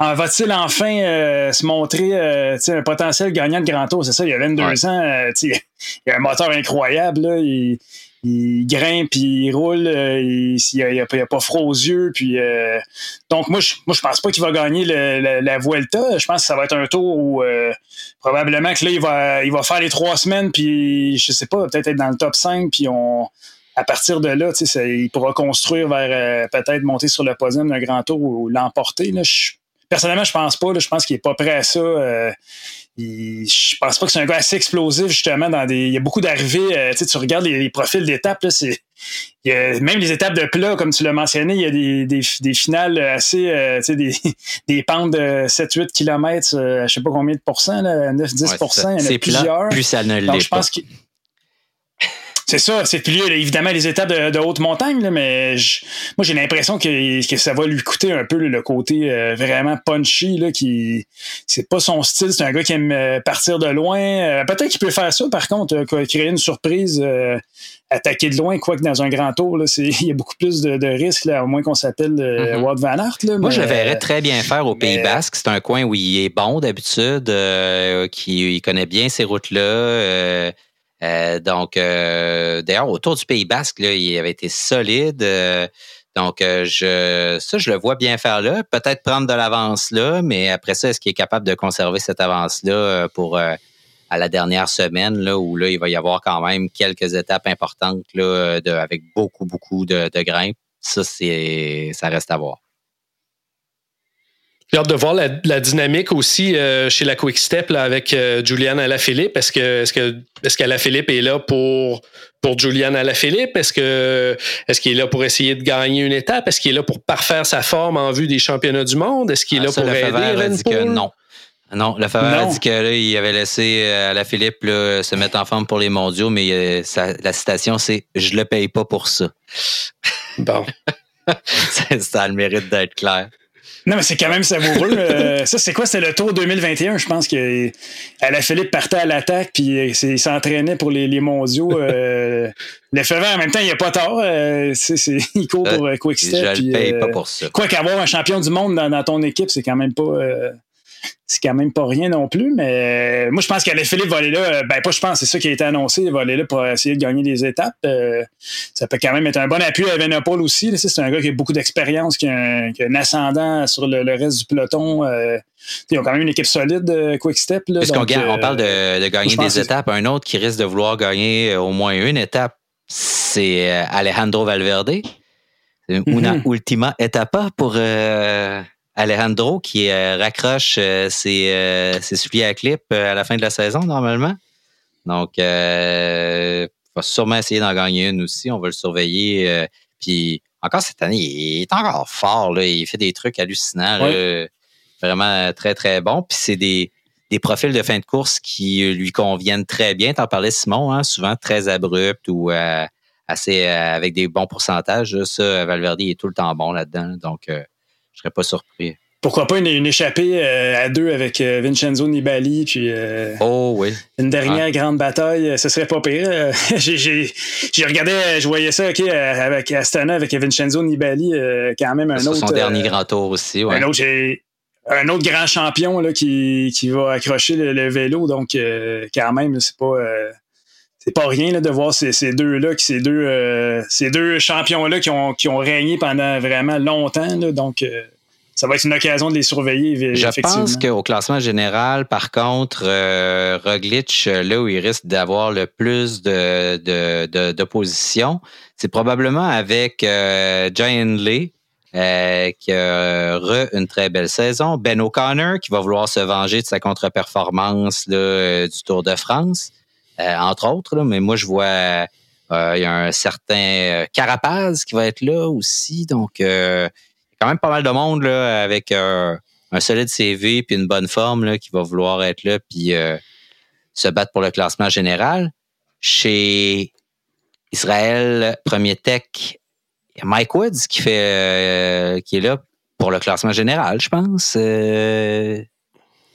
va-t-il enfin se montrer un potentiel gagnant de Grand Tour? C'est ça, il y a 22 ans. il y a un moteur incroyable. Là, il, il grimpe, puis il roule, euh, il n'y a, pas froid aux yeux. Puis, euh, donc, moi, je moi, je pense pas qu'il va gagner le, la, Vuelta. Je pense que ça va être un tour où euh, probablement que là, il va, il va faire les trois semaines, puis je sais pas, peut-être être dans le top 5, puis on. À partir de là, ça, il pourra construire vers peut-être monter sur le podium d'un grand tour ou, l'emporter. Personnellement, je pense pas. je pense qu'il est pas prêt à ça il, je pense pas que c'est un gars assez explosif, justement, dans des. Il y a beaucoup d'arrivées. Euh, tu regardes les, profils d'étapes, c'est. même les étapes de plat, comme tu l'as mentionné, il y a des, des, des finales assez, euh, des, des pentes de 7-8 km, euh, je sais pas combien de pourcents, 9-10 il y en a plusieurs. plus ça ne l'est pas. C'est ça, c'est plus évidemment les étapes de, haute montagne, mais moi j'ai l'impression que, que, ça va lui coûter un peu le côté euh, vraiment punchy, là, qui c'est pas son style, c'est un gars qui aime euh, partir de loin. Euh, peut-être qu'il peut faire ça, par contre, créer une surprise, attaquer de loin, quoique dans un grand tour, il y a beaucoup plus de, risques, là, au moins qu'on s'appelle mm Van Aert. moi, je le verrais très bien faire au Pays Basque. C'est un coin où il est bon d'habitude, qui il connaît bien ces routes-là. Euh, donc, euh, d'ailleurs, autour du Pays Basque, là, il avait été solide. Euh, donc, je, ça, je le vois bien faire là. Peut-être prendre de l'avance là, mais après ça, est-ce qu'il est capable de conserver cette avance-là pour à la dernière semaine, là, où là, il va y avoir quand même quelques étapes importantes là, de, avec beaucoup, beaucoup de, de grimpes. Ça, c'est ça reste à voir. J'ai hâte de voir la, dynamique aussi euh, chez la Quick Step là, avec euh, Julian Alaphilippe. Est-ce que est-ce que est-ce qu'Alaphilippe est là pour pour Julian Alaphilippe? Est-ce que est-ce qu'il est là pour essayer de gagner une étape? Est-ce qu'il est là pour parfaire sa forme en vue des championnats du monde? Est-ce qu'il est ah, là pour aider que non. Non, le a dit qu'il avait laissé euh, Alaphilippe se mettre en forme pour les mondiaux, mais la citation, c'est Je le paye pas pour ça. Bon. ça a le mérite d'être clair. Non, mais c'est quand même savoureux. Euh, ça, c'est quoi? C'était le tour 2021. Je pense que Philippe partait à l'attaque puis euh, il s'entraînait pour les, les mondiaux. Euh, le Fever, en même temps, il n'y a pas tort. Euh, il court pour Quickstep. Je le paye pas pour ça. Quoi qu'avoir un champion du monde dans, dans ton équipe, c'est quand même pas c'est quand même pas rien non plus, mais moi, je pense qu'Alain Philippe va aller là. Euh, ben, pas je pense, c'est ça qui a été annoncé. Il va aller là pour essayer de gagner des étapes. Euh, ça peut quand même être un bon appui à Evenepoel aussi. C'est un gars qui a beaucoup d'expérience, qui, a un ascendant sur le, reste du peloton. Euh, ils ont quand même une équipe solide, Quick Step. Puisqu'on on parle de, gagner des étapes, un autre qui risque de vouloir gagner au moins une étape, c'est Alejandro Valverde. Una mm-hmm. ultima etapa pour Alejandro qui euh, raccroche euh, ses, euh, ses, souliers à clip à la fin de la saison, normalement. Donc, il va sûrement essayer d'en gagner une aussi. On va le surveiller. puis, encore cette année, il est encore fort. Là. Il fait des trucs hallucinants. vraiment très, très bon. Puis, c'est des, des profils de fin de course qui lui conviennent très bien. T'en parlais, Simon, hein, souvent très abrupt ou assez avec des bons pourcentages. Ça, Valverde est tout le temps bon là-dedans. Donc, je serais pas surpris. Pourquoi pas une, échappée euh, à deux avec euh, Vincenzo Nibali, puis euh, oh, oui. une dernière grande bataille, ce serait pas pire. j'ai regardé, je voyais ça ok, avec Astana, avec Vincenzo Nibali, quand même un autre. son dernier grand tour aussi. Ouais. Un autre, un autre grand champion là, qui, qui va accrocher le, vélo. Donc, quand même, c'est pas c'est pas rien là, de voir ces, ces deux-là, ces deux, euh, ces deux champions-là qui ont, qui ont régné pendant vraiment longtemps. Là, donc, euh, ça va être une occasion de les surveiller. Je pense qu'au classement général, par contre, euh, Roglic, là où il risque d'avoir le plus de, de, d'opposition, c'est probablement avec Giant Lee. qui a re une très belle saison. Ben O'Connor, qui va vouloir se venger de sa contre-performance du Tour de France. Euh, entre autres. mais moi, je vois euh, il y a un certain euh, Carapaz qui va être là aussi. Donc, il y a quand même pas mal de monde là, avec un solide CV puis une bonne forme là, qui va vouloir être là puis se battre pour le classement général. Chez Israël, premier tech, il y a Mike Woods qui fait qui est là pour le classement général, je pense.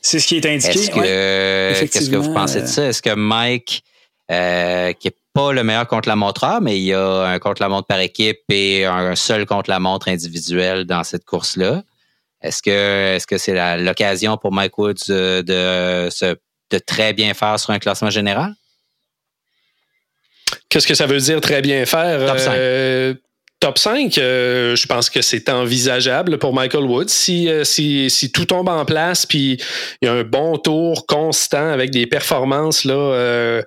C'est ce qui est indiqué. Qu'est-ce que vous pensez de ça? Est-ce que Mike, euh, qui n'est pas le meilleur contre-la-montre, mais il y a un contre-la-montre par équipe et un seul contre-la-montre individuel dans cette course-là, est-ce que est-ce que c'est l'occasion pour Mike Woods de, de très bien faire sur un classement général? Qu'est-ce que ça veut dire très bien faire? Top 5 top 5, euh, je pense que c'est envisageable pour Michael Woods. Si, euh, si, si, tout tombe en place, puis il y a un bon tour constant avec des performances là, euh,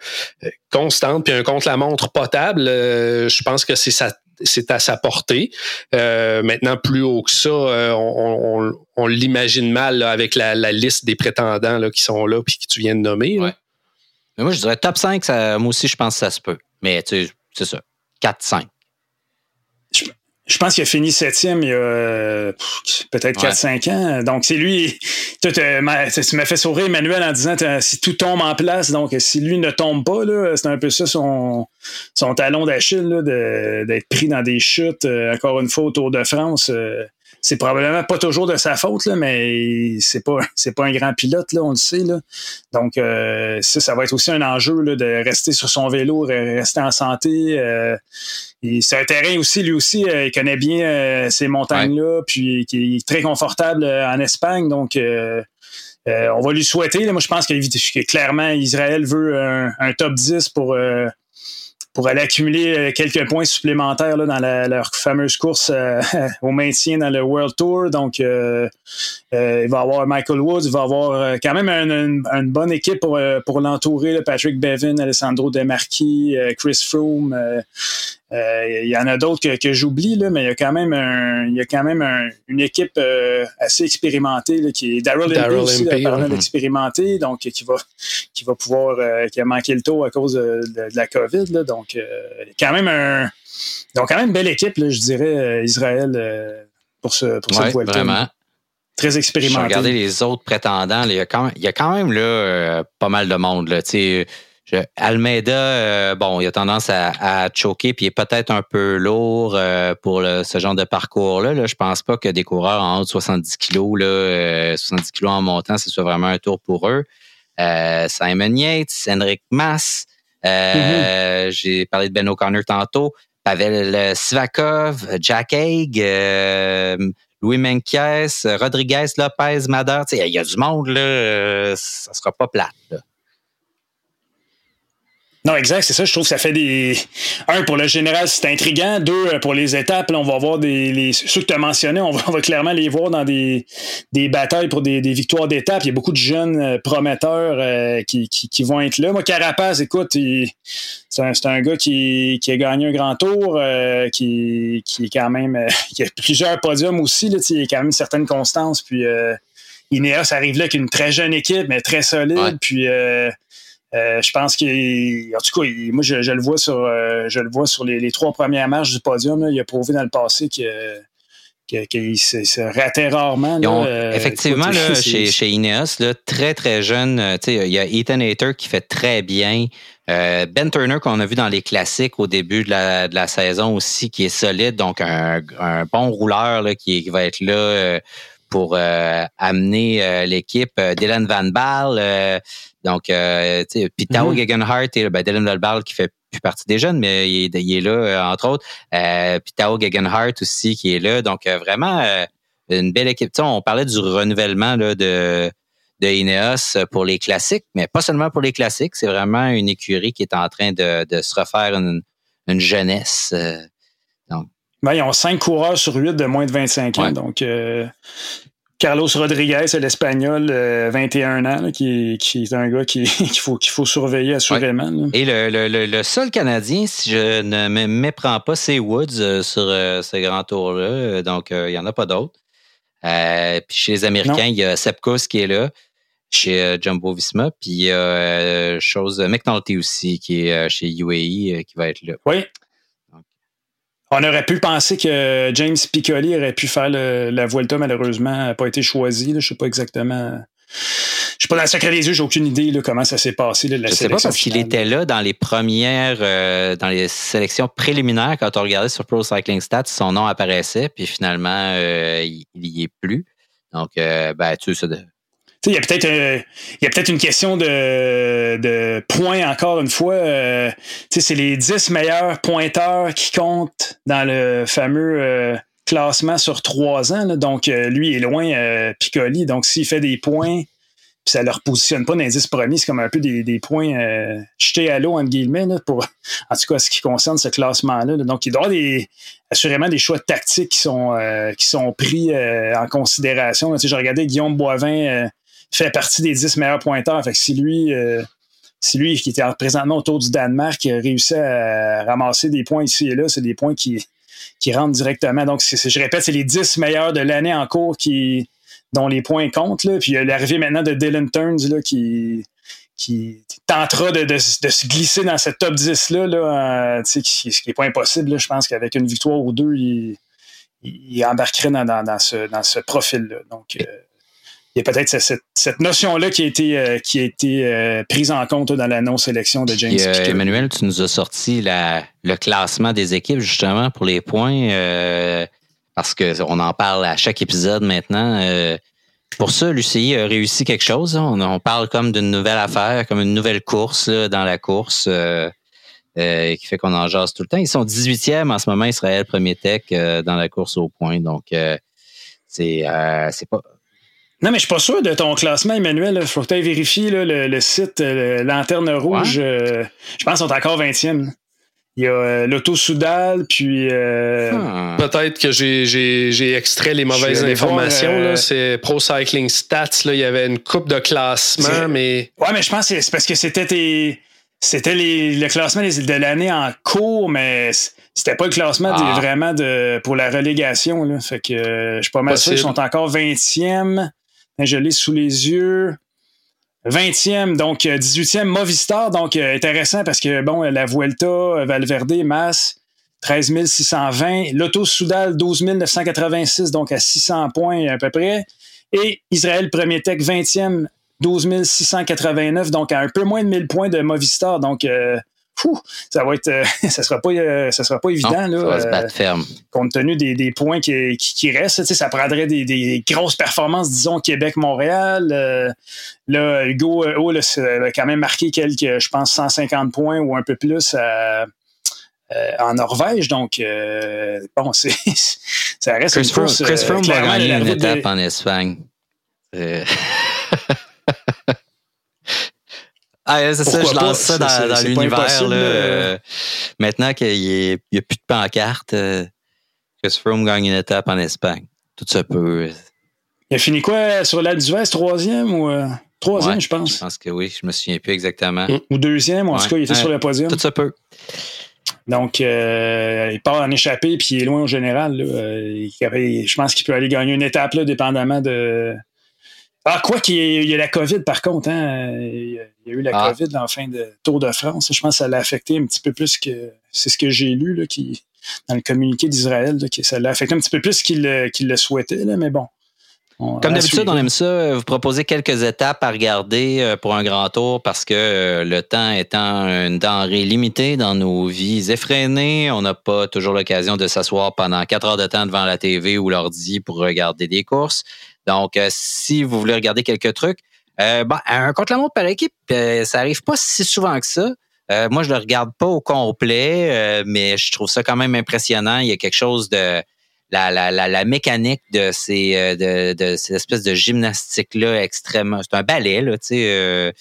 constantes, puis un contre-la-montre potable, je pense que c'est c'est à sa portée. maintenant, plus haut que ça, on, on, l'imagine mal avec la, liste des prétendants là, qui sont là puis que tu viens de nommer. Moi, je dirais top 5, ça, moi aussi, je pense que ça se peut. Mais tu sais, c'est ça. 4-5 je pense qu'il a fini septième il y a peut-être 4-5 ans. Donc, c'est lui. Tu m'as fait sourire, Emmanuel, en disant si tout tombe en place, donc si lui ne tombe pas, c'est un peu ça son, son talon d'Achille, d'être pris dans des chutes, euh, encore une fois, au Tour de France. Euh, c'est probablement pas toujours de sa faute, là, mais c'est pas c'est pas un grand pilote, là, on le sait. Là. Donc euh, ça, ça va être aussi un enjeu là, de rester sur son vélo, rester en santé. Euh, c'est un terrain aussi, lui aussi, euh, il connaît bien euh, ces montagnes-là, puis qui est très confortable en Espagne. Donc on va lui souhaiter. moi, je pense que, clairement, Israël veut un, un top 10 pour pour aller accumuler euh, quelques points supplémentaires là, dans la, leur fameuse course euh, au maintien dans le World Tour. Donc, euh, il va avoir Michael Woods, il va avoir quand même une, une, bonne équipe pour, pour l'entourer. Patrick Bevin, Alessandro Demarchi, Chris Froome. Il y en a d'autres que, que j'oublie, là, mais il y a quand même, un, il y a quand même une équipe assez expérimentée là, qui est Daryl aussi, expérimenté, donc qui va, qui va pouvoir, qui a manqué le tour à cause de, de la COVID. Là, donc, donc, euh, quand même un. Donc, quand même une belle équipe, je dirais, euh, Israël, euh, pour, ce, pour cette Vraiment. Très expérimenté. Regardez les autres prétendants. il, y a quand même, là, pas mal de monde. Là, Almeida, bon, il a tendance à, choquer, puis il est peut-être un peu lourd pour ce genre de parcours-là. Là. Je pense pas que des coureurs en haut de 70 kilos, là, 70 kilos en montant, ce soit vraiment un tour pour eux. Simon Yates, Henrik Mass, euh, j'ai parlé de Ben O'Connor tantôt. Pavel Sivakov, Jack Haig, euh, Louis Menkes, Rodriguez, Lopez, Madar. Il y a du monde, là. Euh, ça sera pas plate. Là. Non, exact, c'est ça. Je trouve que ça fait des. Un, pour le général, c'est intriguant. Deux, euh, pour les étapes, là, on va voir des. Les... Ceux que tu as mentionnés, on va, clairement les voir dans des, des batailles pour des, des victoires d'étapes. Il y a beaucoup de jeunes euh, prometteurs euh, qui, qui, qui, vont être là. Moi, Carapaz, écoute, c'est un, un, gars qui, qui a gagné un grand tour, qui, qui est quand même. qui a plusieurs podiums aussi. Là, il a quand même une certaine constance. Puis Ineos arrive là avec une très jeune équipe, mais très solide. Puis. Euh, je pense qu'il, en tout cas, moi je, le vois sur, euh, je le vois sur les, trois premières marches du podium. il a prouvé dans le passé que qu'il se, ratait rarement. Euh, effectivement, chez, chez, Ineos, là, très, très jeune, il y a Ethan Hater qui fait très bien. ben Turner, qu'on a vu dans les classiques au début de la, de la saison aussi, qui est solide, donc un, bon rouleur là, qui, va être là pour amener l'équipe. Dylan Van Baal, donc, euh, tu sais, puis Tao mm et ben, Dylan Delbal qui fait plus partie des jeunes, mais il est, il est là, euh, entre autres. Euh, puis Tao Gegenhardt aussi qui est là. Donc, euh, vraiment, une belle équipe. on parlait du renouvellement là, de, de Ineos pour les classiques, mais pas seulement pour les classiques. C'est vraiment une écurie qui est en train de, de se refaire une, une jeunesse. donc. Ben, ils ont cinq coureurs sur huit de moins de 25 ans. Donc, Carlos Rodriguez, l'Espagnol, 21 euh, ans, qui, est un gars qu'il faut, qu'il faut surveiller assurément. Et le, seul Canadien, si je ne me méprends pas, c'est Woods euh, sur euh, ce grand tour-là. Donc, il n'y en a pas d'autres. puis chez les Américains, il y a Sepkus qui est là, chez Jumbo Visma. Puis il y a chose, McNulty aussi, qui est chez UAE, qui va être là. Oui, on aurait pu penser que James Piccoli aurait pu faire la Vuelta, malheureusement, n'a pas été choisi. Je ne sais pas exactement. Je suis pas dans le secret des yeux, j'ai aucune idée comment ça s'est passé. Là, la je sais pas parce qu'il était là dans les premières, euh, dans les sélections préliminaires quand on regardait sur Pro Cycling Stats, son nom apparaissait, puis finalement euh, il n'y est plus. Donc, euh, ben, tu sais, il y a peut-être euh, il y a peut-être une question de, de points encore une fois. Euh, c'est les 10 meilleurs pointeurs qui comptent dans le fameux euh, classement sur trois ans. Donc, lui est loin Piccoli. Donc, s'il fait des points, puis ça ne le repositionne pas dans les 10 premiers, c'est comme un peu des, des points jetés à l'eau, entre guillemets, pour, en tout cas, ce qui concerne ce classement-là. Donc, il doit y avoir des, assurément des choix tactiques qui sont, qui sont pris en considération. J'ai regardé Guillaume Boivin fait partie des 10 meilleurs pointeurs. Fait que si lui, euh, si lui qui était présentement autour du Danemark, a réussi à ramasser des points ici et là, c'est des points qui, qui rentrent directement. Donc, je répète, c'est les 10 meilleurs de l'année en cours qui, dont les points comptent. Là. Puis il y a l'arrivée maintenant de Dylan Turns là, qui, qui tentera de, de, se glisser dans ce top 10-là, là, euh, ce qui n'est pas impossible. Je pense qu'avec une victoire ou deux, il, il embarquerait dans, dans, ce, dans ce profil-là. Donc, euh, il y a peut-être cette, notion-là qui a été, euh, qui a été euh, prise en compte dans la non-sélection de James euh, Emmanuel, tu nous as sorti le classement des équipes justement pour les points parce qu'on en parle à chaque épisode maintenant. pour ça, l'UCI a réussi quelque chose. On, on parle comme d'une nouvelle affaire, comme une nouvelle course dans la course. qui fait qu'on en jase tout le temps. Ils sont 18e en ce moment, Israël, premier tech dans la course au point. Donc, c'est c'est pas non, mais je suis pas sûr de ton classement, Emmanuel. Il faut que tu vérifier le, site euh, Lanterne Rouge. Euh, je pense qu'ils sont encore 20e. Il y a euh, l'Auto Soudal, puis. Ah. Peut-être que j'ai extrait les mauvaises informations. c'est Pro Cycling Stats. Là, il y avait une coupe de classement, mais. Ouais, mais je pense que c'est parce que c'était C'était le classement de l'année en cours, mais c'était pas le classement ah. vraiment de, pour la relégation. Là. Fait que je suis pas mal sûr qu'ils sont encore 20e. Je l'ai sous les yeux. 20e, donc 18e, euh, Movistar. Donc, euh, intéressant parce que, bon, la Vuelta, euh, Valverde, Mass, 13 620. L'Auto Soudal, 12 986, donc à 600 points à peu près. Et Israël Premier Tech, 20e, 12 689, donc à un peu moins de 1000 points de Movistar. Donc, ça va être, euh, ça sera pas, euh, ça sera pas évident là. Ça va se battre euh, ferme. Compte tenu des, points qui, qui, restent, ça prendrait des, grosses performances, disons Québec-Montréal. là, Hugo oh, a quand même marqué quelques, je pense, 150 points ou un peu plus en Norvège. Donc, bon, c'est, ça reste Chris une course. Chris Froome va gagner une étape en Espagne. Ah, c'est ça, je lance ça dans, l'univers. Euh, maintenant qu'il n'y a, plus de pancarte, euh, Chris Froome gagne une étape en Espagne. Tout ça peut. Euh, il a fini quoi sur l'Alpe d'Huez, troisième ou troisième, je pense? Je pense que oui, je me souviens plus exactement. Ou deuxième, ou en tout cas, il était sur le podium. Tout ça peut. Donc, il part en échappée, puis il est loin au général. je pense qu'il peut aller gagner une étape, là, dépendamment de, ah, quoi qu'il y, ait la COVID, par contre, hein, il y a eu la ah. COVID en fin de Tour de France. Je pense que ça l'a affecté un petit peu plus que. C'est ce que j'ai lu là, qui, dans le communiqué d'Israël, que ça l'a affecté un petit peu plus qu'il le souhaitait, là, mais bon. Comme d'habitude, on aime ça, euh, vous proposer quelques étapes à regarder euh, pour un grand tour parce que euh, le temps étant une denrée limitée dans nos vies effrénées, on n'a pas toujours l'occasion de s'asseoir pendant quatre heures de temps devant la TV ou l'ordi pour regarder des courses. Donc, euh, si vous voulez regarder quelques trucs, euh, un contre-la-montre par équipe, euh, ça arrive pas si souvent que ça. moi, je le regarde pas au complet, mais je trouve ça quand même impressionnant. Il y a quelque chose de la, la, la, mécanique de ces euh, de, de cette espèce de gymnastique là extrêmement c'est un ballet là tu sais euh,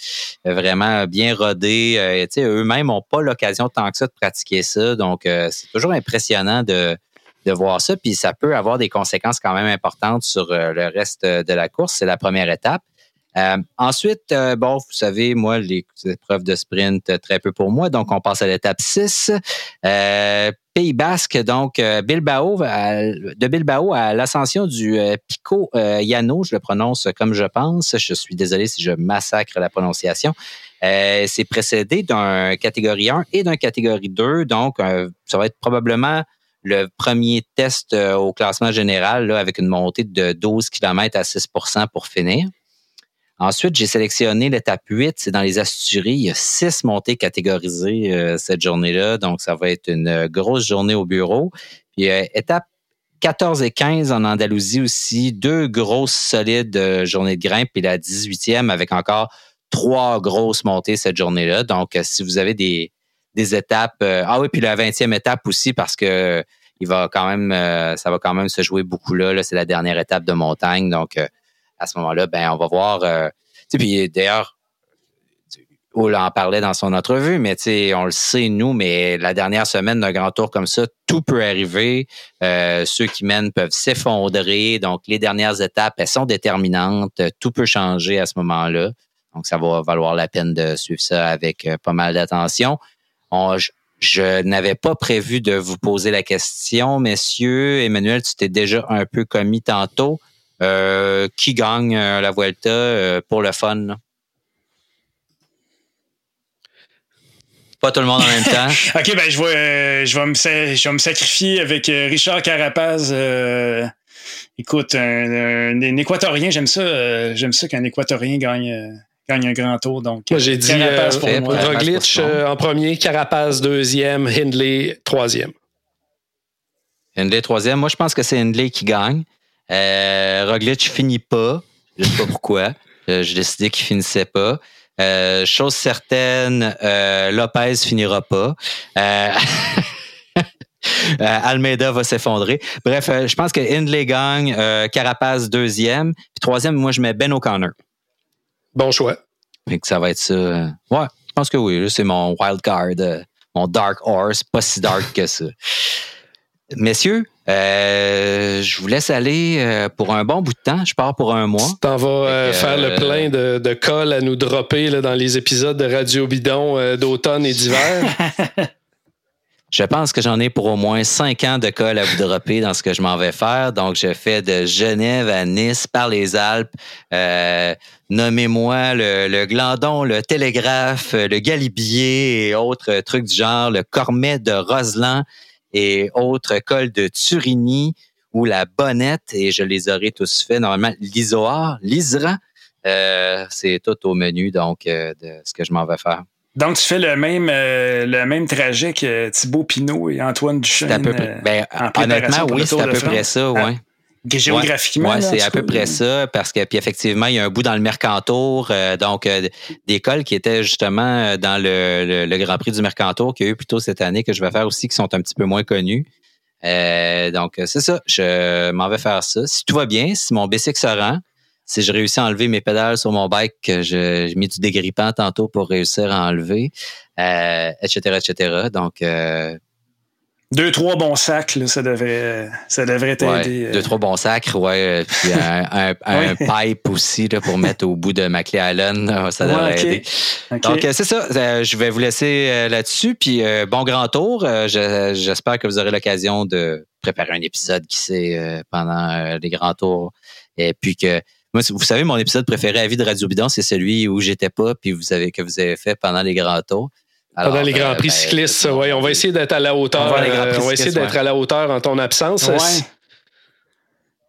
vraiment bien rodé euh, tu sais eux-mêmes n'ont pas l'occasion tant que ça de pratiquer ça donc c'est toujours impressionnant de de voir ça puis ça peut avoir des conséquences quand même importantes sur le reste de la course c'est la première étape ensuite, bon, vous savez, moi, les épreuves de sprint, très peu pour moi. Donc, on passe à l'étape 6. Pays Basque, donc euh, Bilbao, de Bilbao à l'ascension du euh, Pico euh, Yano, je le prononce comme je pense. Je suis désolé si je massacre la prononciation. c'est précédé d'un catégorie 1 et d'un catégorie 2, donc ça va être probablement le premier test au classement général avec une montée de 12 km à 6% pour finir. Ensuite, j'ai sélectionné l'étape 8, c'est dans les Asturies. Il y a six montées catégorisées euh, cette journée-là, donc ça va être une euh, grosse journée au bureau. Puis euh, étape 14 et 15 en Andalousie aussi, deux grosses solides journées de grimpe, puis la 18e avec encore trois grosses montées cette journée-là. Donc, si vous avez des, des étapes, ah oui, puis la 20e étape aussi parce que il va quand même, ça va quand même se jouer beaucoup là. là c'est la dernière étape de montagne, donc à ce moment-là, ben on va voir. Euh, puis d'ailleurs, on en parlait dans son entrevue, mais on le sait, nous, mais la dernière semaine d'un grand tour comme ça, tout peut arriver. Euh, ceux qui mènent peuvent s'effondrer. Donc, les dernières étapes, elles sont déterminantes. Tout peut changer à ce moment-là. Donc, ça va valoir la peine de suivre ça avec euh, pas mal d'attention. Je, n'avais pas prévu de vous poser la question, messieurs. Emmanuel, tu t'es déjà un peu commis tantôt. Euh, qui gagne euh, la Vuelta euh, pour le fun? Pas tout le monde en même temps. OK, ben je vais, je vais me sacrifier avec Richard Carapaz. écoute, un, Équatorien, j'aime ça. j'aime ça qu'un Équatorien gagne gagne un grand tour. Donc, moi, j'ai dit Roglic en premier, Carapaz deuxième, Hindley troisième. Hindley troisième. Moi, je pense que c'est Hindley qui gagne. Euh, Roglic finit pas. Je sais pas pourquoi. Euh, J'ai décidé qu'il finissait pas. Euh, chose certaine, euh, Lopez finira pas. Euh, Almeida va s'effondrer. Bref, je pense que Hindley gagne, Carapaz deuxième, puis troisième, moi je mets Ben O'Connor. Bon choix. que ça va être ça. Ouais, je pense que oui. C'est mon wild card, mon dark horse, pas si dark que ça. Messieurs, euh, je vous laisse aller euh, pour un bon bout de temps. Je pars pour un mois. Tu t'en vas euh, faire le plein de, de cols à nous dropper là, dans les épisodes de Radio Bidon d'automne et d'hiver. Je pense que j'en ai pour au moins cinq ans de colle à vous dropper dans ce que je m'en vais faire. Donc, je fais de Genève à Nice par les Alpes. Nommez-moi le, le, Glandon, le Télégraphe, le Galibier et autres trucs du genre, le Cormet de Roseland et autres cols de Turini ou la bonnette, et je les aurai tous faits. Normalement, l'isoar, l'isra, euh, c'est tout au menu donc euh, de ce que je m'en vais faire. Donc, tu fais le même, euh, le même trajet que Thibaut Pinot et Antoine Duchesne. À peu près, ben, honnêtement, oui, c'est à peu près ça, oui. Géographiquement. Oui, c'est à peu près ça, parce que puis effectivement, il y a un bout dans le Mercantour, euh, donc euh, des cols qui étaient justement euh, dans le, le, Grand Prix du Mercantour qu'il y a eu plus tôt cette année, que je vais faire aussi, qui sont un petit peu moins connus. donc, c'est ça, je m'en vais faire ça. Si tout va bien, si mon bicycle se rend, si je réussis à enlever mes pédales sur mon bike, j'ai mis du dégrippant tantôt pour réussir à enlever, etc., etc. Donc, deux, trois bons sacs, là, ça devrait, ça devrait t'aider. Euh. deux, trois bons sacs, ouais. Puis un, un, pipe aussi là, pour mettre au bout de ma clé Allen, ça devrait aider. Donc, euh, c'est ça. Euh, je vais vous laisser là-dessus. Puis, bon grand tour. J'espère que vous aurez l'occasion de préparer un épisode qui sait pendant les grands tours. Et puis que moi, vous savez, mon épisode préféré à vie de Radio Bidon, c'est celui où j'étais pas, puis vous avez que vous avez fait pendant les grands tours. Pendant les Grands Prix euh, ben, cyclistes, ouais, on va essayer d'être à la hauteur. On va, essayer d'être à la hauteur en ton absence.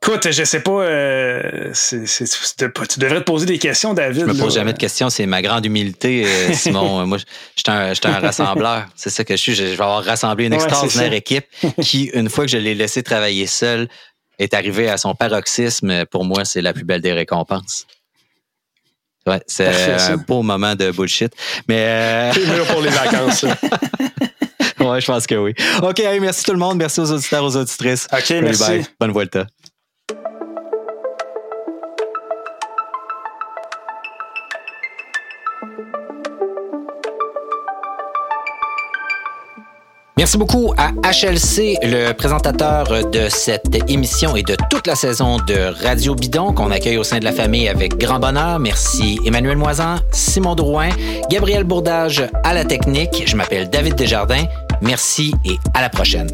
Écoute, je sais pas, euh, tu devrais te poser des questions, David. Je me pose jamais de questions, c'est ma grande humilité, euh, Simon. Moi, je suis un, rassembleur. C'est ça que je suis. Je, vais avoir rassemblé une extraordinaire équipe qui, une fois que je l'ai laissé travailler seul, est arrivé à son paroxysme. Pour moi, c'est la plus belle des récompenses. Ouais, c'est un beau moment de bullshit. Mais. Euh... pour les vacances. ouais, je pense que oui. OK, merci tout le monde. Merci aux auditeurs, aux auditrices. OK, merci. Bye. Bonne Vuelta. Merci beaucoup à HLC, le présentateur de cette émission et de toute la saison de Radio Bidon qu'on accueille au sein de la famille avec grand bonheur. Merci Emmanuel Moisan, Simon Drouin, Gabriel Bourdage à la technique. Je m'appelle David Desjardins. Merci et à la prochaine.